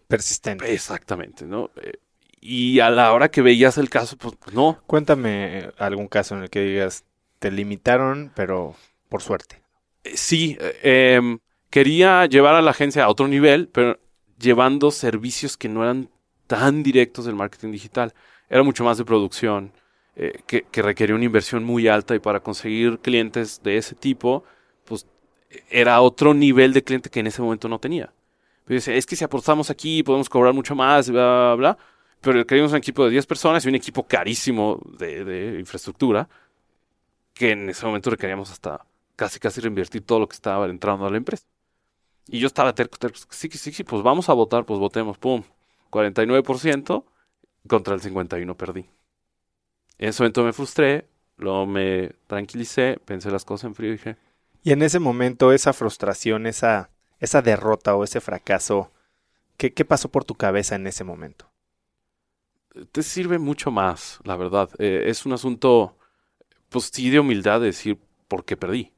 Persistente. exactamente, ¿no? Eh, y a la hora que veías el caso, pues no, Cuéntame algún caso en el que digas, te limitaron, pero por suerte. Eh, Sí, eh, quería llevar a la agencia a otro nivel, pero llevando servicios que no eran tan directos del marketing digital. Era mucho más de producción, eh, que, que requería una inversión muy alta y para conseguir clientes de ese tipo, pues era otro nivel de cliente que en ese momento no tenía. Pero decía, es que si apostamos aquí podemos cobrar mucho más, bla, bla, bla. Pero queríamos un equipo de 10 personas y un equipo carísimo de infraestructura, que en ese momento requeríamos hasta casi casi reinvertir todo lo que estaba entrando a la empresa. Y yo estaba terco, terco, sí, sí, sí, pues vamos a votar, pues votemos, pum, 49% contra el 51% perdí. En ese momento me frustré, luego me tranquilicé, pensé las cosas en frío y dije, Y en ese momento, esa frustración, esa, esa derrota o ese fracaso, ¿qué, ¿qué pasó por tu cabeza en ese momento? te sirve mucho más, la verdad. Eh, es un asunto, pues sí, de humildad de decir por qué perdí.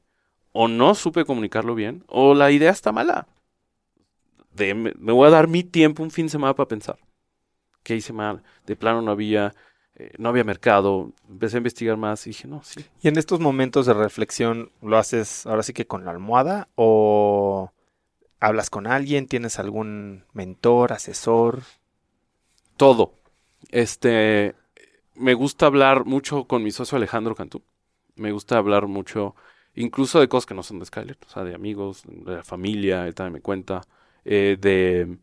O no supe comunicarlo bien, o la idea está mala. De, me, me voy a dar mi tiempo un fin de semana para pensar. ¿Qué hice mal? De plano no había, eh, no había mercado. Empecé a investigar más y dije, no, sí. Y en estos momentos de reflexión, ¿lo haces ahora sí que con la almohada o hablas con alguien? ¿Tienes algún mentor, asesor? Todo. Este, me gusta hablar mucho con mi socio Alejandro Cantú. Me gusta hablar mucho, incluso de cosas que no son de Skyler, o sea, de amigos, de la familia, él también me cuenta, eh, de,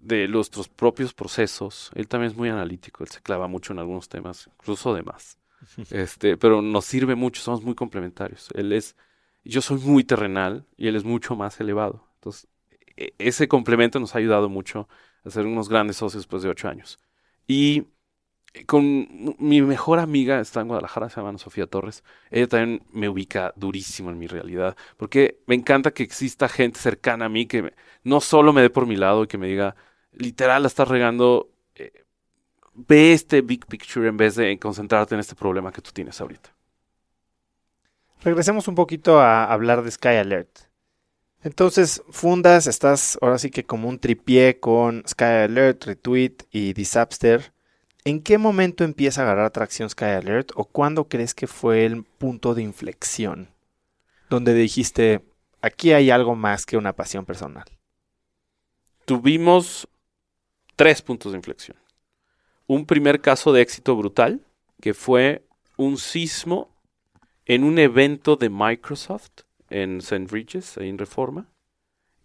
de nuestros propios procesos. Él también es muy analítico, él se clava mucho en algunos temas, incluso de más. Este, pero nos sirve mucho, somos muy complementarios. Él es, yo soy muy terrenal y él es mucho más elevado. Entonces, e- ese complemento nos ha ayudado mucho a ser unos grandes socios después de ocho años. Y con mi mejor amiga, está en Guadalajara, se llama Ana Sofía Torres. Ella también me ubica durísimo en mi realidad, porque me encanta que exista gente cercana a mí que no solo me dé por mi lado y que me diga, literal, la estás regando, eh, ve este big picture en vez de concentrarte en este problema que tú tienes ahorita. Regresemos un poquito a hablar de Sky Alert. Entonces, fundas, estás ahora sí que como un tripié con Sky Alert, Retweet y Disapster. ¿En qué momento empieza a agarrar tracción Sky Alert o cuándo crees que fue el punto de inflexión donde dijiste, aquí hay algo más que una pasión personal? Tuvimos tres puntos de inflexión. Un primer caso de éxito brutal, que fue un sismo en un evento de Microsoft en St. Ahí en Reforma,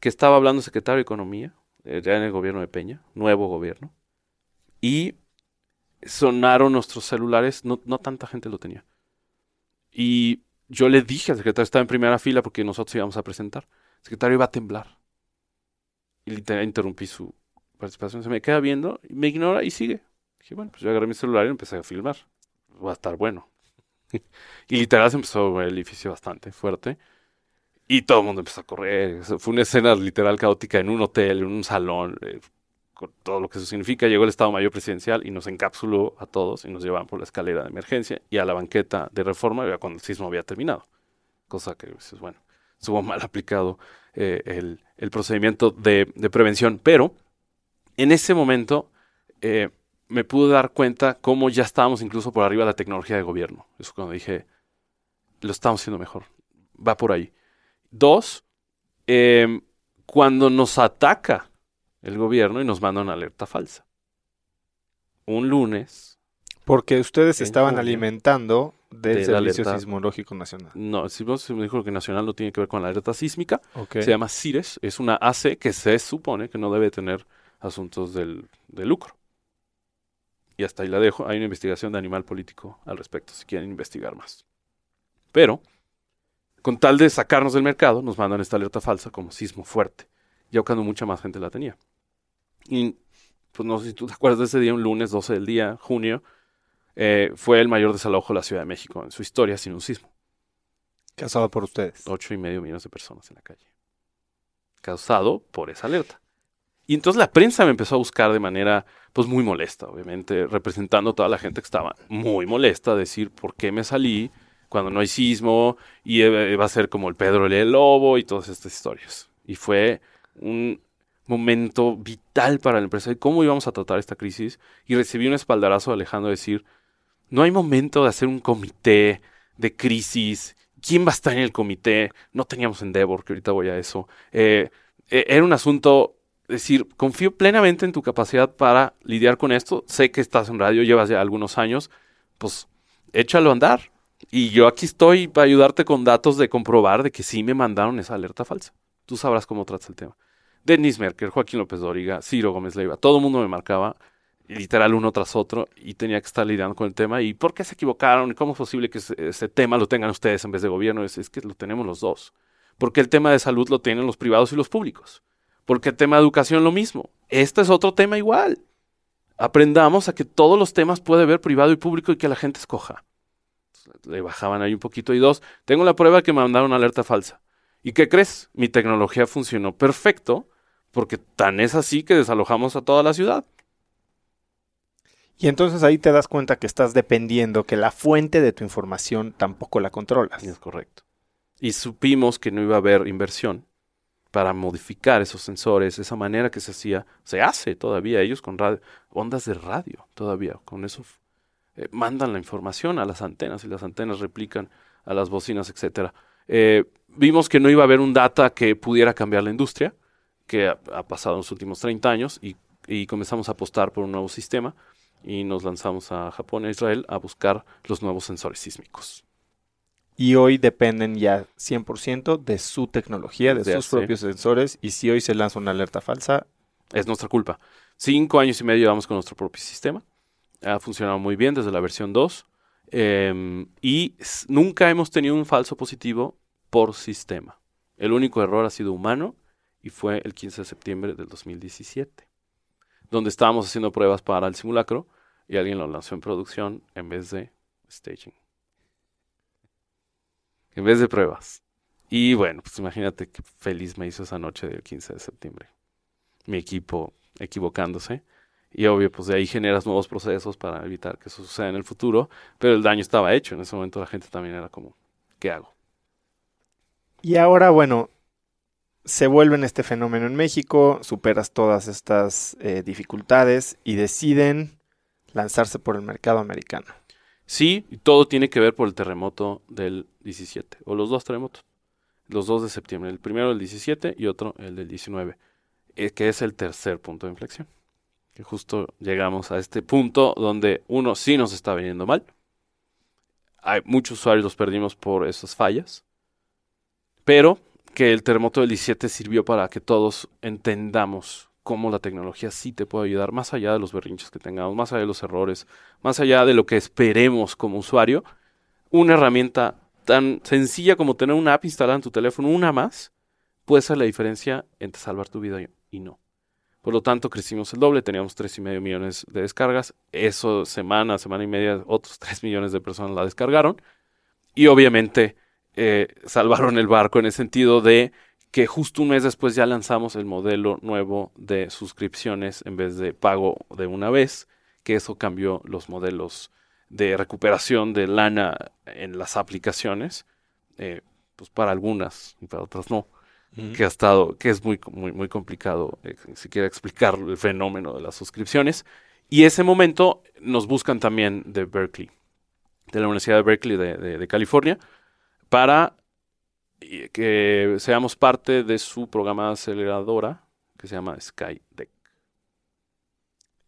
que estaba hablando secretario de Economía, eh, ya en el gobierno de Peña, nuevo gobierno, y sonaron nuestros celulares, no, no tanta gente lo tenía. Y yo le dije al secretario, estaba en primera fila porque nosotros íbamos a presentar, el secretario iba a temblar. Y literal interrumpí su participación, se me queda viendo, me ignora y sigue. Dije, bueno, pues yo agarré mi celular y empecé a filmar. Va a estar bueno. y literal se empezó el edificio bastante fuerte. Y todo el mundo empezó a correr. Fue una escena literal caótica en un hotel, en un salón, eh, con todo lo que eso significa. Llegó el Estado Mayor Presidencial y nos encapsuló a todos y nos llevaban por la escalera de emergencia y a la banqueta de reforma cuando el sismo había terminado. Cosa que dices, bueno. estuvo mal aplicado eh, el, procedimiento de, prevención. Pero en ese momento eh, me pude dar cuenta cómo ya estábamos incluso por arriba de la tecnología de gobierno. Eso cuando dije, lo estamos haciendo mejor. Va por ahí. Dos, em, cuando nos ataca el gobierno y nos manda una alerta falsa. Un lunes. Porque ustedes estaban alimentando del Servicio Sismológico Nacional. No, el Servicio Sismológico Nacional no tiene que ver con la alerta sísmica. Se llama CIRES. Es una AC que se supone que no debe tener asuntos del, de lucro. Y hasta ahí la dejo. Hay una investigación de animal político al respecto, si quieren investigar más. Pero, con tal de sacarnos del mercado, nos mandan esta alerta falsa como sismo fuerte. Ya cuando mucha más gente la tenía. Y, pues no sé si tú te acuerdas de ese día, un lunes 12 del día, junio, eh, fue el mayor desalojo de la Ciudad de México en su historia sin un sismo. Causado por ustedes. Ocho y medio millones de personas en la calle. Causado por esa alerta. Y entonces la prensa me empezó a buscar de manera, pues muy molesta, obviamente, representando a toda la gente que estaba muy molesta, decir por qué me salí cuando no hay sismo y eh, va a ser como el Pedro el Lobo y todas estas historias. Y fue un momento vital para la empresa de cómo íbamos a tratar esta crisis y recibí un espaldarazo de Alejandro decir, no hay momento de hacer un comité de crisis. ¿Quién va a estar en el comité? No teníamos Endeavor, que ahorita voy a eso. Eh, eh, era un asunto, decir, confío plenamente en tu capacidad para lidiar con esto. Sé que estás en radio, llevas ya algunos años. Pues échalo a andar. Y yo aquí estoy para ayudarte con datos de comprobar de que sí me mandaron esa alerta falsa. Tú sabrás cómo tratas el tema. Denis Merker, Joaquín López Dóriga, Ciro Gómez Leiva, todo el mundo me marcaba literal uno tras otro y tenía que estar lidiando con el tema. ¿Y por qué se equivocaron? ¿Y cómo es posible que ese, tema lo tengan ustedes en vez de gobierno? Es, que lo tenemos los dos. Porque el tema de salud lo tienen los privados y los públicos. Porque el tema de educación lo mismo. Este es otro tema igual. Aprendamos a que todos los temas puede haber privado y público y que la gente escoja. Le bajaban ahí un poquito. Y dos, tengo la prueba que me mandaron alerta falsa. ¿Y qué crees? Mi tecnología funcionó perfecto porque tan es así que desalojamos a toda la ciudad. Y entonces ahí te das cuenta que estás dependiendo, que la fuente de tu información tampoco la controlas. Es correcto. Y supimos que no iba a haber inversión para modificar esos sensores, esa manera que se hacía, se hace todavía, ellos con ondas de radio todavía, con eso eh, mandan la información a las antenas y las antenas replican a las bocinas, etc. Eh, vimos que no iba a haber un data que pudiera cambiar la industria, que ha, pasado en los últimos 30 años, y, y comenzamos a apostar por un nuevo sistema y nos lanzamos a Japón e Israel a buscar los nuevos sensores sísmicos. Y hoy dependen ya 100% de su tecnología, de, sus propios sensores. Y si hoy se lanza una alerta falsa, es nuestra culpa. Cinco años y medio llevamos con nuestro propio sistema. Ha funcionado muy bien desde la versión 2. Em, y nunca hemos tenido un falso positivo por sistema. El único error ha sido humano y fue el 15 de septiembre del 2017 donde estábamos haciendo pruebas para el simulacro y alguien lo lanzó en producción en vez de staging. En vez de pruebas. Y bueno, pues imagínate qué feliz me hizo esa noche del 15 de septiembre. Mi equipo equivocándose. Y obvio, pues de ahí generas nuevos procesos para evitar que eso suceda en el futuro. Pero el daño estaba hecho. En ese momento la gente también era como, ¿qué hago? Y ahora, bueno, se vuelven este fenómeno en México, superas todas estas eh, dificultades y deciden lanzarse por el mercado americano. Sí, y todo tiene que ver por el terremoto del 17, o los dos terremotos, los dos de septiembre, el primero del 17 y otro el del 19, eh, que es el tercer punto de inflexión. Que justo llegamos a este punto donde uno sí nos está viniendo mal, hay muchos usuarios los perdimos por esas fallas, pero que el terremoto del 17 sirvió para que todos entendamos cómo la tecnología sí te puede ayudar, más allá de los berrinches que tengamos, más allá de los errores, más allá de lo que esperemos como usuario, una herramienta tan sencilla como tener una app instalada en tu teléfono, una más, puede ser la diferencia entre salvar tu vida y no. Por lo tanto, crecimos el doble, teníamos tres y medio millones de descargas. Eso, semana, semana y media, otros 3 millones de personas la descargaron. Y obviamente eh, salvaron el barco en el sentido de que justo un mes después ya lanzamos el modelo nuevo de suscripciones en vez de pago de una vez, que eso cambió los modelos de recuperación de lana en las aplicaciones. Eh, pues para algunas y para otras no, que ha estado, que es muy, muy, muy complicado eh, si quiere explicar el fenómeno de las suscripciones. Y ese momento nos buscan también de Berkeley, de la Universidad de Berkeley de, de- de California, para eh, que seamos parte de su programa aceleradora que se llama SkyDeck.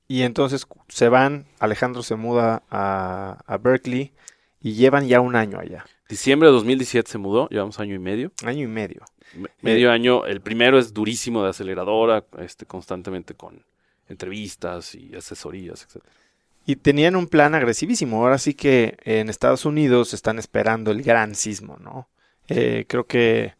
Y entonces se van, Alejandro se muda a, a Berkeley y llevan ya un año allá, Diciembre de 2017 se mudó, llevamos año y medio. año y medio. Me- medio año, el primero es durísimo de aceleradora, este, constantemente con entrevistas y asesorías, etc. Y tenían un plan agresivísimo. Ahora sí que en Estados Unidos están esperando el gran sismo, ¿no? Eh, creo que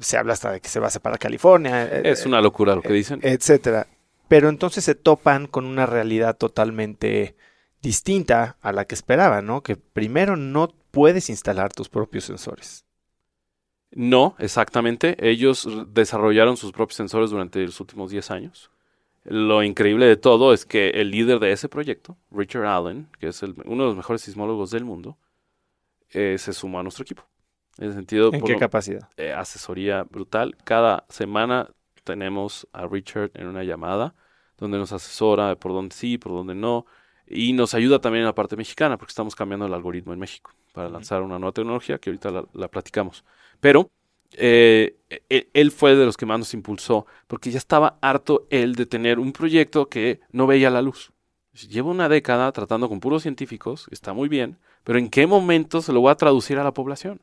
se habla hasta de que se va a separar California, eh, Es una locura lo que dicen. etcétera. Pero entonces se topan con una realidad totalmente distinta a la que esperaban, ¿no? Que primero no puedes instalar tus propios sensores. No, exactamente. Ellos desarrollaron sus propios sensores durante los últimos 10 años. Lo increíble de todo es que el líder de ese proyecto, Richard Allen, que es el- uno de los mejores sismólogos del mundo, eh, se sumó a nuestro equipo. En el sentido, ¿En por qué lo- capacidad? eh, asesoría brutal. Cada semana tenemos a Richard en una llamada donde nos asesora de por dónde sí, por dónde no. Y nos ayuda también en la parte mexicana porque estamos cambiando el algoritmo en México para lanzar una nueva tecnología que ahorita la, la platicamos. Pero eh, él, él fue de los que más nos impulsó porque ya estaba harto él de tener un proyecto que no veía la luz. Llevo una década tratando con puros científicos, está muy bien, pero ¿en qué momento se lo voy a traducir a la población?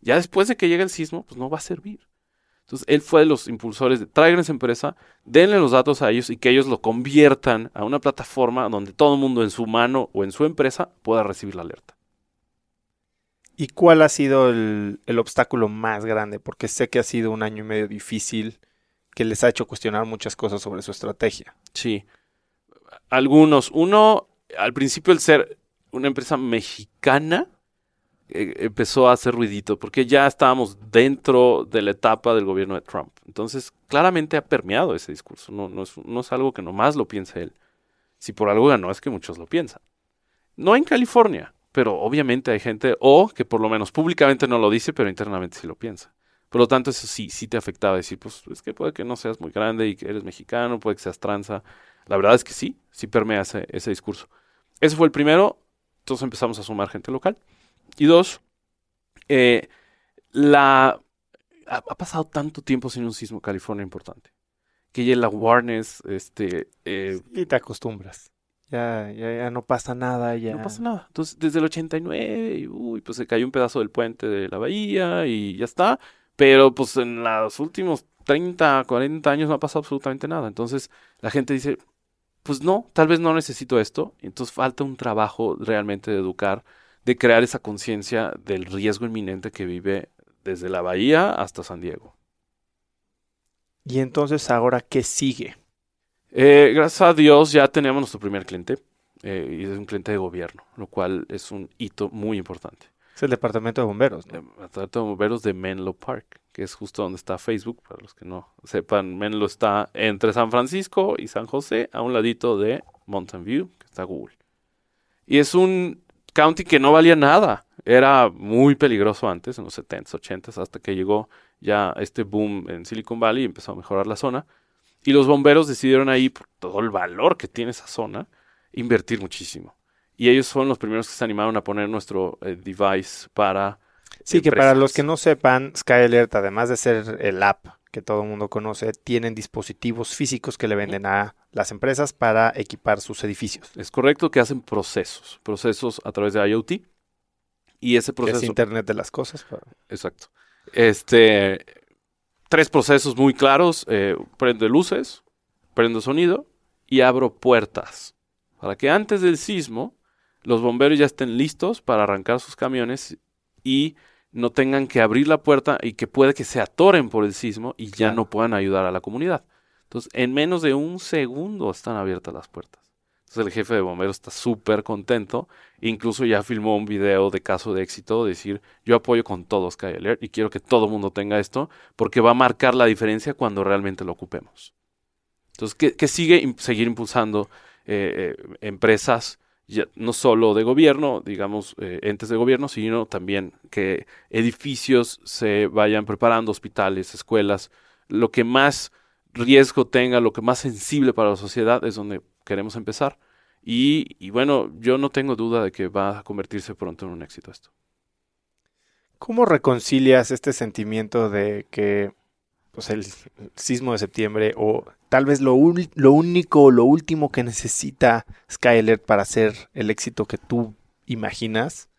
Ya después de que llegue el sismo, pues no va a servir. Entonces, él fue de los impulsores de traigan esa empresa, denle los datos a ellos y que ellos lo conviertan a una plataforma donde todo el mundo en su mano o en su empresa pueda recibir la alerta. ¿Y cuál ha sido el, obstáculo más grande? Porque sé que ha sido un año y medio difícil que les ha hecho cuestionar muchas cosas sobre su estrategia. Sí. Algunos. Uno, al principio el ser una empresa mexicana eh, empezó a hacer ruidito porque ya estábamos dentro de la etapa del gobierno de Trump. Entonces, claramente ha permeado ese discurso. No, no, es, no es algo que nomás lo piense él. Si por algo ganó es que muchos lo piensan. No en California, pero obviamente hay gente, o que por lo menos públicamente no lo dice, pero internamente sí lo piensa. Por lo tanto, eso sí, sí te afectaba decir, pues es que puede que no seas muy grande y que eres mexicano, puede que seas tranza. La verdad es que sí, sí permea ese, ese discurso. Ese fue el primero, entonces empezamos a sumar gente local. Y dos, eh, la, ha, pasado tanto tiempo sin un sismo California importante, que ya la awareness, este, eh, Y te acostumbras. Ya, ya, ya no pasa nada, ya. no pasa nada. Entonces, desde el 89, y, uy, pues se cayó un pedazo del puente de la bahía y ya está. Pero pues en los últimos 30, 40 años no ha pasado absolutamente nada. Entonces, la gente dice, pues no, tal vez no necesito esto. Entonces, falta un trabajo realmente de educar, de crear esa conciencia del riesgo inminente que vive desde la bahía hasta San Diego. Y entonces, ahora, ¿qué sigue? Eh, gracias a Dios ya tenemos nuestro primer cliente. eh, y es un cliente de gobierno, lo cual es un hito muy importante. Es el departamento de bomberos, ¿no? A tratar de bomberos de Menlo Park, que es justo donde está Facebook, para los que no sepan, Menlo está entre San Francisco y San José, a un ladito de Mountain View, que está Google. Y es un county que no valía nada, era muy peligroso antes, en los 70s, 80s, hasta que llegó ya este boom en Silicon Valley y empezó a mejorar la zona. Y los bomberos decidieron ahí, por todo el valor que tiene esa zona, invertir muchísimo. Y ellos fueron los primeros que se animaron a poner nuestro eh, device para Sí, que para los que no sepan, Sky Alert, además de ser el app que todo el mundo conoce, tienen dispositivos físicos que le venden a las empresas para equipar sus edificios. Es correcto que hacen procesos, procesos a través de IoT. Y ese Que es proceso, Internet de las cosas. pero- exacto. Este, tres procesos muy claros: eh, prendo luces, prendo sonido y abro puertas. Para que antes del sismo, los bomberos ya estén listos para arrancar sus camiones y no tengan que abrir la puerta y que puede que se atoren por el sismo y ya Claro. no puedan ayudar a la comunidad. Entonces, en menos de un segundo están abiertas las puertas. Entonces, el jefe de bomberos está súper contento. Incluso ya filmó un video de caso de éxito, de decir, yo apoyo con todo Sky Alert y quiero que todo el mundo tenga esto porque va a marcar la diferencia cuando realmente lo ocupemos. Entonces, ¿qué, qué sigue? Seguir impulsando eh, eh, empresas no solo de gobierno, digamos, eh, entes de gobierno, sino también que edificios se vayan preparando, hospitales, escuelas, lo que más riesgo tenga, lo que más sensible para la sociedad es donde queremos empezar. Y, y bueno, yo no tengo duda de que va a convertirse pronto en un éxito esto. ¿Cómo reconcilias este sentimiento de que pues, el sismo de septiembre o tal vez lo, lo único, lo último que necesita Skyler para hacer el éxito que tú imaginas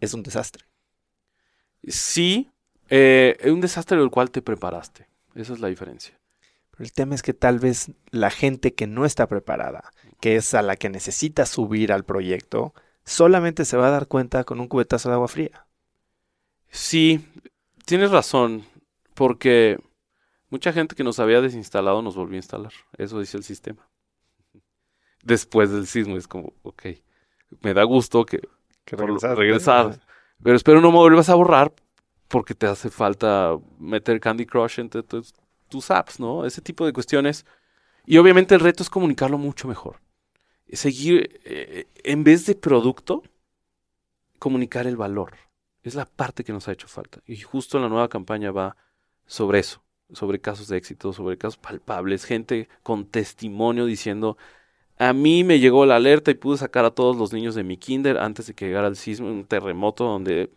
es un desastre? Sí, eh, es un desastre del cual te preparaste. Esa es la diferencia. El tema es que tal vez la gente que no está preparada, que es a la que necesita subir al proyecto, solamente se va a dar cuenta con un cubetazo de agua fría. Sí, tienes razón, porque mucha gente que nos había desinstalado nos volvió a instalar. Eso dice el sistema. Después del sismo es como, ok, me da gusto que, que regresar. Pero espero no me vuelvas a borrar porque te hace falta meter Candy Crush entre tus, tus apps, ¿no? Ese tipo de cuestiones. Y obviamente el reto es comunicarlo mucho mejor. Seguir, eh, en vez de producto, comunicar el valor. Es la parte que nos ha hecho falta. Y justo la nueva campaña va sobre eso, sobre casos de éxito, sobre casos palpables, gente con testimonio diciendo, a mí me llegó la alerta y pude sacar a todos los niños de mi kinder antes de que llegara el sismo, un terremoto donde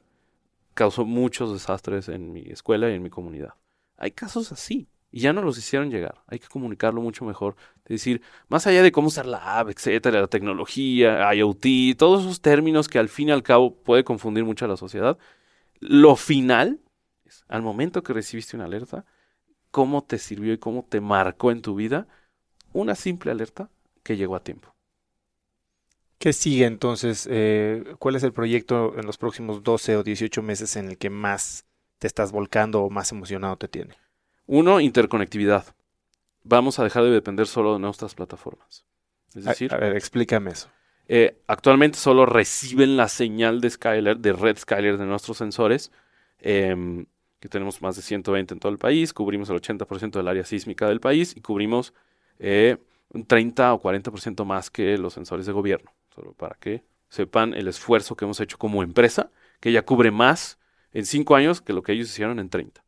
causó muchos desastres en mi escuela y en mi comunidad. Hay casos así y ya no los hicieron llegar. Hay que comunicarlo mucho mejor. Es decir, más allá de cómo usar la app, etcétera, la tecnología, IoT, todos esos términos que al fin y al cabo puede confundir mucho a la sociedad, lo final es, al momento que recibiste una alerta, cómo te sirvió y cómo te marcó en tu vida una simple alerta que llegó a tiempo. ¿Qué sigue entonces? Eh, ¿Cuál es el proyecto en los próximos 12 o 18 meses en el que más te estás volcando o más emocionado te tiene? Uno, interconectividad. Vamos a dejar de depender solo de nuestras plataformas. Es decir, a, ver, explícame eso. Eh, actualmente solo reciben la señal de Skyler, de red Skyler de nuestros sensores, em, que tenemos más de 120 en todo el país, cubrimos el 80% del área sísmica del país y cubrimos eh, un 30 o 40% más que los sensores de gobierno, solo para que sepan el esfuerzo que hemos hecho como empresa, que ya cubre más en 5 años que lo que ellos hicieron en 30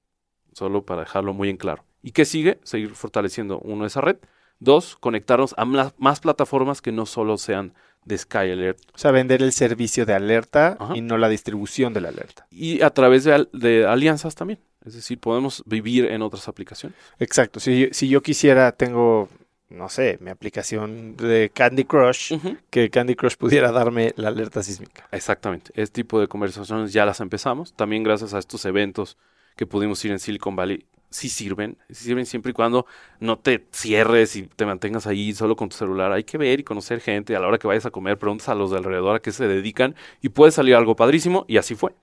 solo para dejarlo muy en claro. ¿Y qué sigue? Seguir fortaleciendo, uno, esa red. Dos, conectarnos a más plataformas que no solo sean de Sky Alert. O sea, vender el servicio de alerta y no la distribución de la alerta. Y a través de, alianzas también. Es decir, podemos vivir en otras aplicaciones. Exacto. Si, si yo quisiera, tengo, no sé, mi aplicación de Candy Crush, que Candy Crush pudiera darme la alerta sísmica. Exactamente. Este tipo de conversaciones ya las empezamos. También gracias a estos eventos que pudimos ir en Silicon Valley sí sirven, sí sirven siempre y cuando no te cierres y te mantengas ahí solo con tu celular. Hay que ver y conocer gente. A la hora que vayas a comer, preguntas a los de alrededor a qué se dedican y puede salir algo padrísimo y así fue.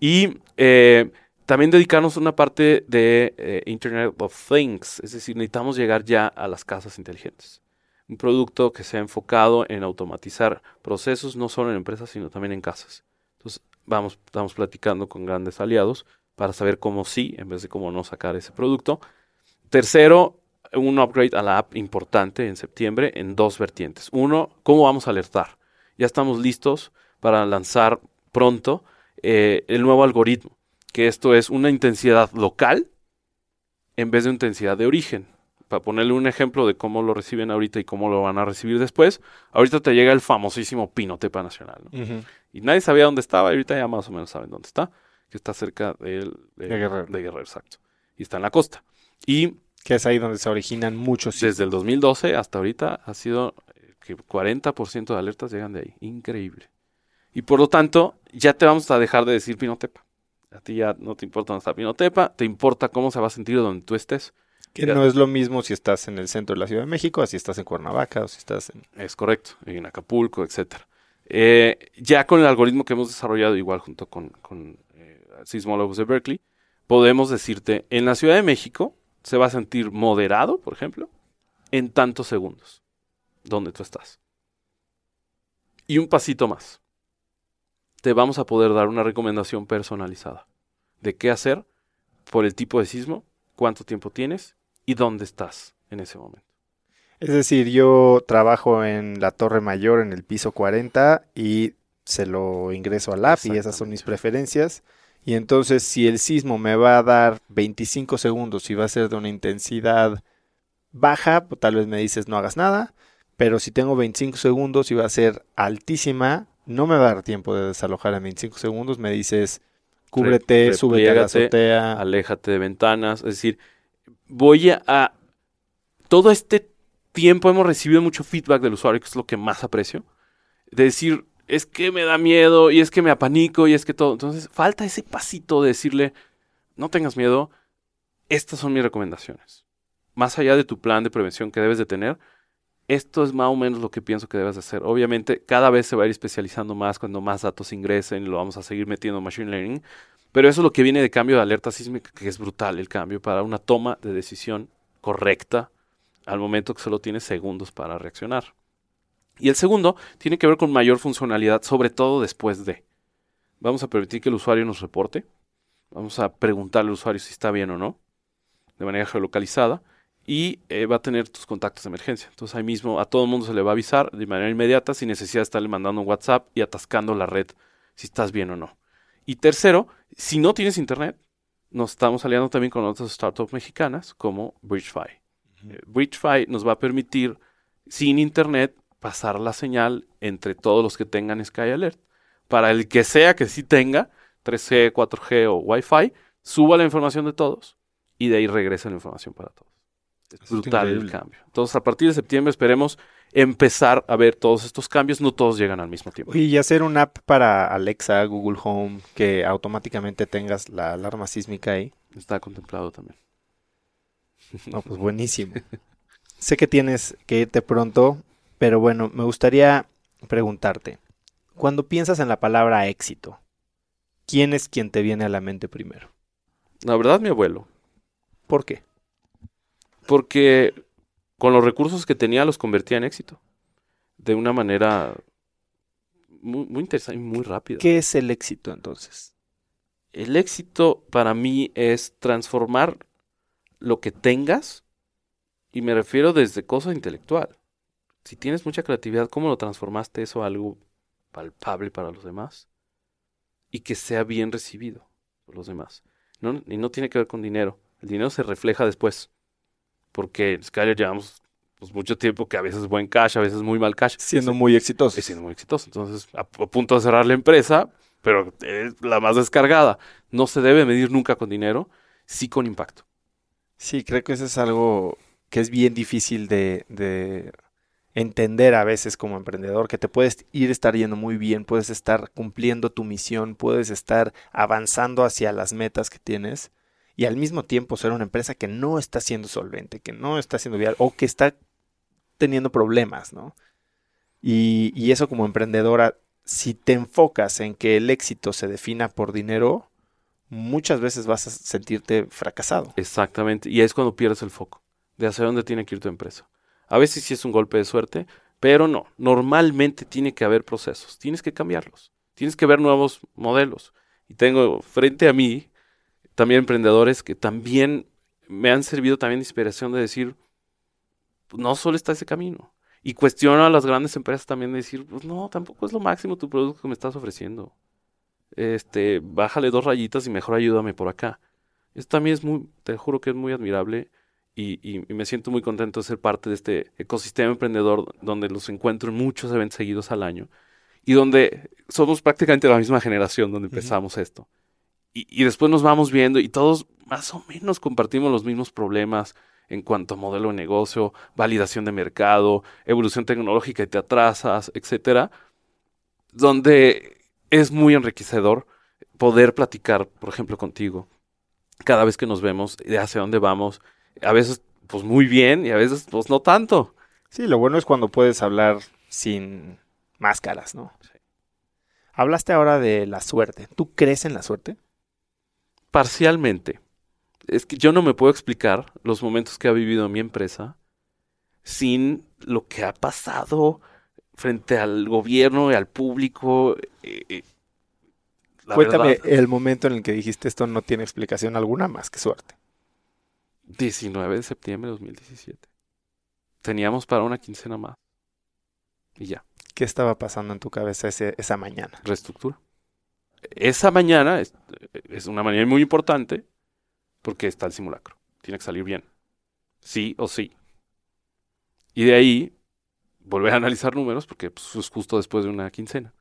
Y eh, también dedicarnos a una parte de eh, Internet of Things, es decir, necesitamos llegar ya a las casas inteligentes. Un producto que sea enfocado en automatizar procesos, no solo en empresas, sino también en casas. Entonces, vamos, estamos platicando con grandes aliados para saber cómo sí, en vez de cómo no sacar ese producto. Tercero, un upgrade a la app importante en septiembre en dos vertientes. Uno, cómo vamos a alertar. Ya estamos listos para lanzar pronto eh, el nuevo algoritmo, que esto es una intensidad local en vez de una intensidad de origen. Para ponerle un ejemplo de cómo lo reciben ahorita y cómo lo van a recibir después, ahorita te llega el famosísimo Pinotepa Nacional. Y nadie sabía dónde estaba, y ahorita ya más o menos saben dónde está que está cerca de, de, Guerrero. de Guerrero, exacto. Y está en la costa. Y que es ahí donde se originan muchos. Desde el 2012 hasta ahorita ha sido eh, que 40% de alertas llegan de ahí. Increíble. Y por lo tanto, ya te vamos a dejar de decir Pinotepa. A ti ya no te importa dónde está Pinotepa, te importa cómo se va a sentir donde tú estés. Que no es lo mismo si estás en el centro de la Ciudad de México, o si estás en Cuernavaca, o si estás en... Es correcto, en Acapulco, etcétera. Eh, ya con el algoritmo que hemos desarrollado, igual junto con sismólogos de Berkeley, podemos decirte, en la Ciudad de México se va a sentir moderado, por ejemplo, en tantos segundos, donde tú estás. Y un pasito más. Te vamos a poder dar una recomendación personalizada de qué hacer por el tipo de sismo, cuánto tiempo tienes y dónde estás en ese momento. Es decir, yo trabajo en la Torre Mayor en el piso 40 y se lo ingreso al app y esas son mis preferencias. Y entonces si el sismo me va a dar 25 segundos y va a ser de una intensidad baja, pues tal vez me dices no hagas nada. Pero si tengo 25 segundos y va a ser altísima, no me va a dar tiempo de desalojar en 25 segundos. Me dices cúbrete, súbete a la azotea. Aléjate de ventanas. Es decir, voy a... Todo este tiempo hemos recibido mucho feedback del usuario, que es lo que más aprecio. De decir, es que me da miedo y es que me apanico y es que todo. Entonces, falta ese pasito de decirle, no tengas miedo, estas son mis recomendaciones. Más allá de tu plan de prevención que debes de tener, esto es más o menos lo que pienso que debes de hacer. Obviamente, cada vez se va a ir especializando más cuando más datos ingresen y lo vamos a seguir metiendo en Machine Learning. Pero eso es lo que viene de cambio de alerta sísmica, que es brutal el cambio para una toma de decisión correcta al momento que solo tienes segundos para reaccionar. Y el segundo tiene que ver con mayor funcionalidad, sobre todo después de. Vamos a permitir que el usuario nos reporte. Vamos a preguntarle al usuario si está bien o no, de manera geolocalizada. Y eh, va a tener tus contactos de emergencia. Entonces ahí mismo a todo el mundo se le va a avisar de manera inmediata sin necesidad de estarle mandando un WhatsApp y atascando la red si estás bien o no. Y tercero, si no tienes internet, nos estamos aliando también con otras startups mexicanas como BridgeFi. Eh, BridgeFi nos va a permitir, sin internet, pasar la señal entre todos los que tengan Sky Alert. Para el que sea que sí tenga 3G, 4G o Wi-Fi, suba la información de todos y de ahí regresa la información para todos. Es brutal el cambio. Entonces, a partir de septiembre esperemos empezar a ver todos estos cambios. No todos llegan al mismo tiempo. Y hacer una app para Alexa, Google Home, que automáticamente tengas la alarma sísmica ahí. Está contemplado también. No, pues buenísimo. sé que tienes que irte pronto. Pero bueno, me gustaría preguntarte, cuando piensas en la palabra éxito, ¿quién es quien te viene a la mente primero? La verdad, mi abuelo. ¿Por qué? Porque con los recursos que tenía los convertía en éxito. De una manera muy, muy interesante y muy rápida. ¿Qué es el éxito entonces? El éxito para mí es transformar lo que tengas, y me refiero desde cosa intelectual si tienes mucha creatividad, ¿cómo lo transformaste eso a algo palpable para los demás? Y que sea bien recibido por los demás. y no tiene que ver con dinero. El dinero se refleja después. Porque en Skyler llevamos pues, mucho tiempo que a veces es buen cash, a veces muy mal cash. Siendo muy exitoso. Siendo muy exitoso. Entonces, a, punto de cerrar la empresa, pero es la más descargada. No se debe medir nunca con dinero, sí con impacto. Sí, creo que eso es algo que es bien difícil de entender a veces como emprendedor que te puedes ir estar yendo muy bien, puedes estar cumpliendo tu misión, puedes estar avanzando hacia las metas que tienes y al mismo tiempo ser una empresa que no está siendo solvente, que no está siendo viable o que está teniendo problemas, ¿no? Y, y eso como emprendedora, si te enfocas en que el éxito se defina por dinero, muchas veces vas a sentirte fracasado. Exactamente, y es cuando pierdes el foco de hacia dónde tiene que ir tu empresa. A veces sí es un golpe de suerte, pero no. Normalmente tiene que haber procesos. Tienes que cambiarlos. Tienes que ver nuevos modelos. Y tengo frente a mí también emprendedores que también me han servido también de inspiración de decir, pues, no solo está ese camino. Y cuestiono a las grandes empresas también de decir, pues no, tampoco es lo máximo tu producto que me estás ofreciendo. Este, bájale dos rayitas y mejor ayúdame por acá. Esto también es muy, te juro que es muy admirable y, me siento muy contento de ser parte de este ecosistema emprendedor donde los encuentro en muchos eventos seguidos al año y donde somos prácticamente la misma generación donde empezamos esto. Y, después nos vamos viendo y todos más o menos compartimos los mismos problemas en cuanto a modelo de negocio, validación de mercado, evolución tecnológica y te atrasas, etcétera, donde es muy enriquecedor poder platicar, por ejemplo, contigo cada vez que nos vemos de hacia dónde vamos a veces pues muy bien y a veces pues no tanto. Sí, lo bueno es cuando puedes hablar sin máscaras, ¿no? Sí. Hablaste ahora de la suerte. ¿Tú crees en la suerte? Parcialmente. Es que yo no me puedo explicar los momentos que ha vivido mi empresa sin lo que ha pasado frente al gobierno y al público. Eh, eh, Cuéntame el momento en el que dijiste esto no tiene explicación alguna más que suerte. 19 de septiembre de 2017. teníamos para una quincena más. Y ya, ¿Qué estaba pasando en tu cabeza ese- esa mañana? reestructura. Esa mañana es, es una mañana muy importante porque está el simulacro. Tiene que salir bien. Sí o sí. Y de ahí volver a analizar números porque pues, es justo después de una quincena.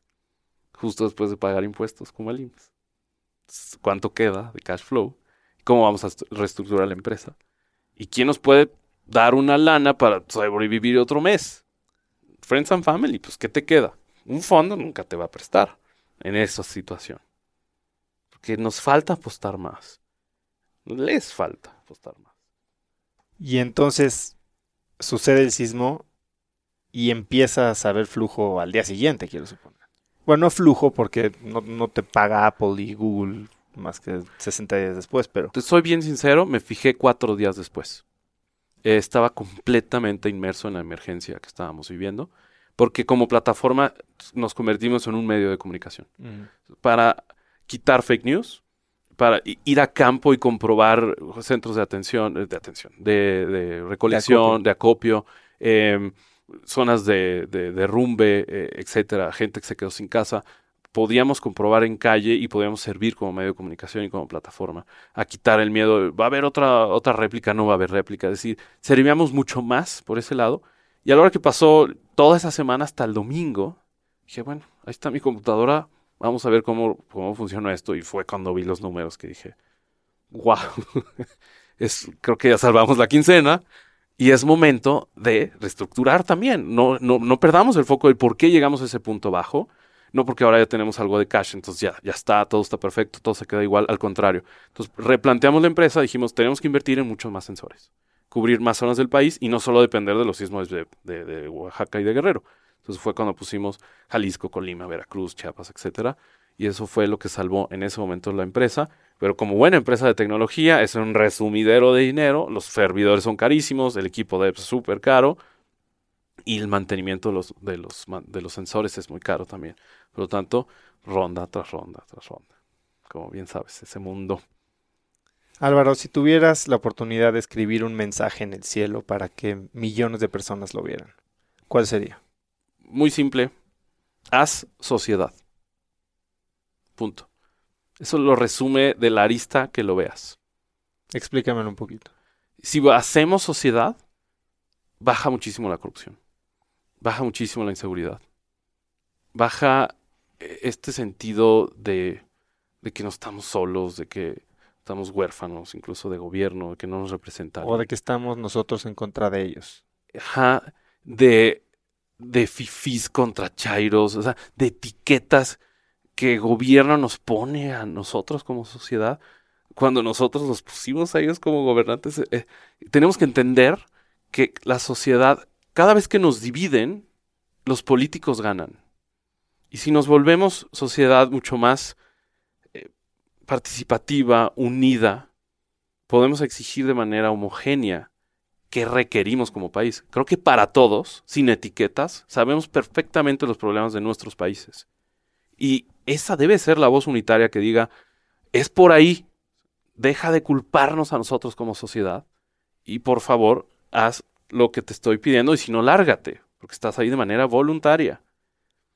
Justo después de pagar impuestos como el IMSS. ¿Cuánto queda de cash flow? ¿Cómo vamos a est- reestructurar la empresa? ¿Y quién nos puede dar una lana para sobrevivir otro mes? Friends and Family, pues ¿qué te queda? Un fondo nunca te va a prestar en esa situación. Porque nos falta apostar más. Les falta apostar más. Y entonces sucede el sismo y empiezas a ver flujo al día siguiente, quiero suponer. Bueno, no flujo porque no, no te paga Apple y Google más que 60 días después, pero Te soy bien sincero, me fijé cuatro días después. Eh, estaba completamente inmerso en la emergencia que estábamos viviendo, porque como plataforma nos convertimos en un medio de comunicación. Para quitar fake news, para ir a campo y comprobar centros de atención, eh, de atención, de, de recolección, de acopio, em, zonas de, de derrumbe, eh, etcétera, gente que se quedó sin casa, podíamos comprobar en calle y podíamos servir como medio de comunicación y como plataforma a quitar el miedo. Va a haber otra, otra réplica, no va a haber réplica. Es decir, servíamos mucho más por ese lado. Y a la hora que pasó toda esa semana hasta el domingo, dije, bueno, ahí está mi computadora, vamos a ver cómo, cómo funciona esto. Y fue cuando vi los números que dije, wow, es, creo que ya salvamos la quincena. Y es momento de reestructurar también. No, no, no perdamos el foco del por qué llegamos a ese punto bajo. No porque ahora ya tenemos algo de cash, entonces ya, ya está, todo está perfecto, todo se queda igual, al contrario. Entonces replanteamos la empresa, dijimos, tenemos que invertir en muchos más sensores, cubrir más zonas del país y no solo depender de los sismos de, de- Oaxaca y de Guerrero. Entonces fue cuando pusimos Jalisco, Colima, Veracruz, Chiapas, etcétera. Y eso fue lo que salvó en ese momento la empresa. Pero como buena empresa de tecnología, es un resumidero de dinero. Los servidores son carísimos, el equipo de es súper caro. Y el mantenimiento de los, de, los, de los sensores es muy caro también. Por lo tanto, ronda tras ronda tras ronda. Como bien sabes, ese mundo. Álvaro, si tuvieras la oportunidad de escribir un mensaje en el cielo para que millones de personas lo vieran, ¿cuál sería? Muy simple. Haz sociedad. Punto. Eso lo resume de la arista que lo veas. Explícamelo un poquito. Si hacemos sociedad, baja muchísimo la corrupción. Baja muchísimo la inseguridad. Baja eh, este sentido de, de que no estamos solos, de que estamos huérfanos, incluso de gobierno, de que no nos representan. O de que estamos nosotros en contra de ellos. Ajá, de, de fifís contra chairos, o sea, de etiquetas que el gobierno nos pone a nosotros como sociedad, cuando nosotros los pusimos a ellos como gobernantes. eh, eh, tenemos que entender que la sociedad, cada vez que nos dividen, los políticos ganan. Y si nos volvemos sociedad mucho más eh, participativa, unida, podemos exigir de manera homogénea qué requerimos como país. Creo que para todos, sin etiquetas, sabemos perfectamente los problemas de nuestros países. Y esa debe ser la voz unitaria que diga, es por ahí, deja de culparnos a nosotros como sociedad y por favor, haz lo que te estoy pidiendo y si no, lárgate, porque estás ahí de manera voluntaria.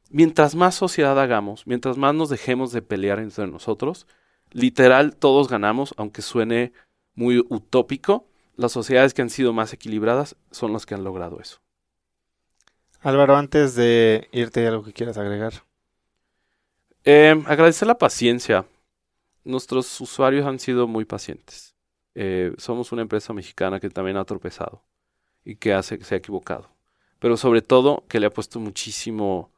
Mientras más sociedad hagamos, mientras más nos dejemos de pelear entre nosotros, literal todos ganamos, aunque suene muy utópico, las sociedades que han sido más equilibradas son las que han logrado eso. Álvaro, antes de irte, ¿hay algo que quieras agregar? Eh, agradecer la paciencia. Nuestros usuarios han sido muy pacientes. Eh, somos una empresa mexicana que también ha tropezado y que hace, se ha equivocado. Pero sobre todo que le ha puesto muchísimo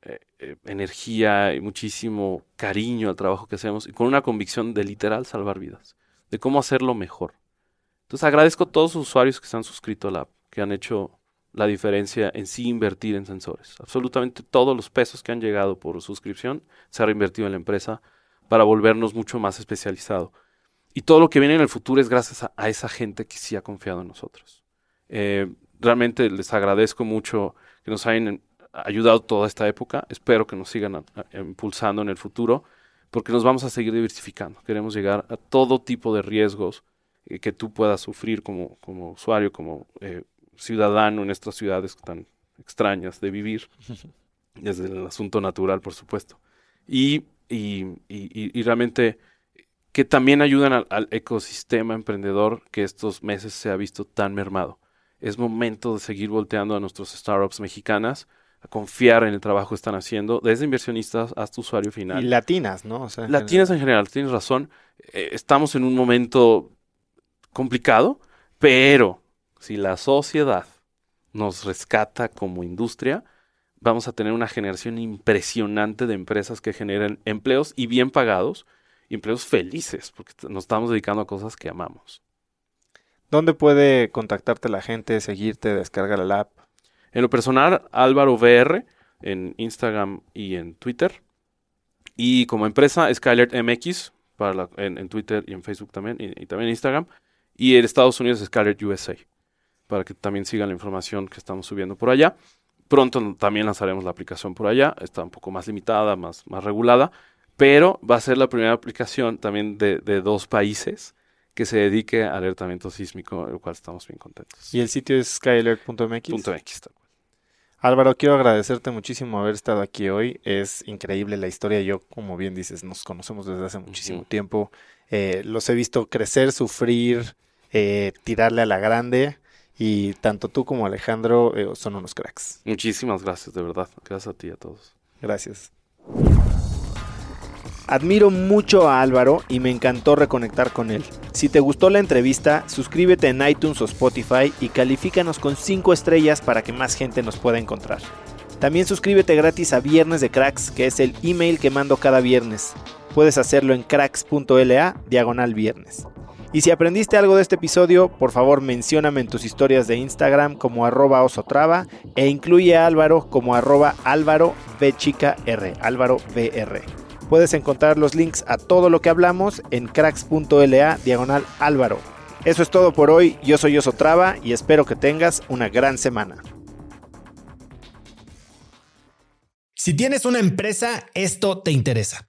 eh, eh, energía y muchísimo cariño al trabajo que hacemos y con una convicción de literal salvar vidas, de cómo hacerlo mejor. Entonces agradezco a todos los usuarios que se han suscrito a la app, que han hecho la diferencia en sí invertir en sensores. Absolutamente todos los pesos que han llegado por suscripción se ha reinvertido en la empresa para volvernos mucho más especializado. Y todo lo que viene en el futuro es gracias a, a esa gente que sí ha confiado en nosotros. Eh, realmente les agradezco mucho que nos hayan ayudado toda esta época. Espero que nos sigan a- a- impulsando en el futuro porque nos vamos a seguir diversificando. Queremos llegar a todo tipo de riesgos eh, que tú puedas sufrir como, como usuario, como eh, ciudadano en estas ciudades tan extrañas de vivir, desde el asunto natural, por supuesto. Y, y, y, y realmente que también ayudan al, al, ecosistema emprendedor que estos meses se ha visto tan mermado. Es momento de seguir volteando a nuestros startups mexicanas, a confiar en el trabajo que están haciendo, desde inversionistas hasta usuario final. Y latinas, ¿no? O sea, latinas en general, tienes razón. Eh, estamos en un momento complicado, pero si la sociedad nos rescata como industria, vamos a tener una generación impresionante de empresas que generen empleos y bien pagados, empleos felices, porque nos estamos dedicando a cosas que amamos. ¿Dónde puede contactarte la gente, seguirte, descargar la app? En lo personal, Álvaro VR en Instagram y en Twitter. Y como empresa, Skyler MX para la, en, Twitter y en Facebook también, y, también en Instagram. Y en Estados Unidos, Skyler USA, para que también sigan la información que estamos subiendo por allá. Pronto también lanzaremos la aplicación por allá. Está un poco más limitada, más, más regulada pero va a ser la primera aplicación también de, dos países que se dedique al alertamiento sísmico, el cual estamos bien contentos. ¿Y el sitio es skylert.mx? .mx Álvaro, quiero agradecerte muchísimo haber estado aquí hoy. Es increíble la historia. Yo, como bien dices, nos conocemos desde hace muchísimo uh -huh. tiempo. Eh, los he visto crecer, sufrir, eh, tirarle a la grande. Y tanto tú como Alejandro eh, son unos cracks. Muchísimas gracias, de verdad. Gracias a ti y a todos. Gracias. Admiro mucho a Álvaro y me encantó reconectar con él. Si te gustó la entrevista, suscríbete en iTunes o Spotify y califícanos con 5 estrellas para que más gente nos pueda encontrar. También suscríbete gratis a Viernes de Cracks, que es el email que mando cada viernes. Puedes hacerlo en cracks.la diagonal viernes. Y si aprendiste algo de este episodio, por favor mencióname en tus historias de Instagram como arroba osotrava e incluye a Álvaro como arroba álvaro v chica r. Puedes encontrar los links a todo lo que hablamos en cracks.la diagonal álvaro. Eso es todo por hoy, yo soy Osotrava y espero que tengas una gran semana. Si tienes una empresa, esto te interesa.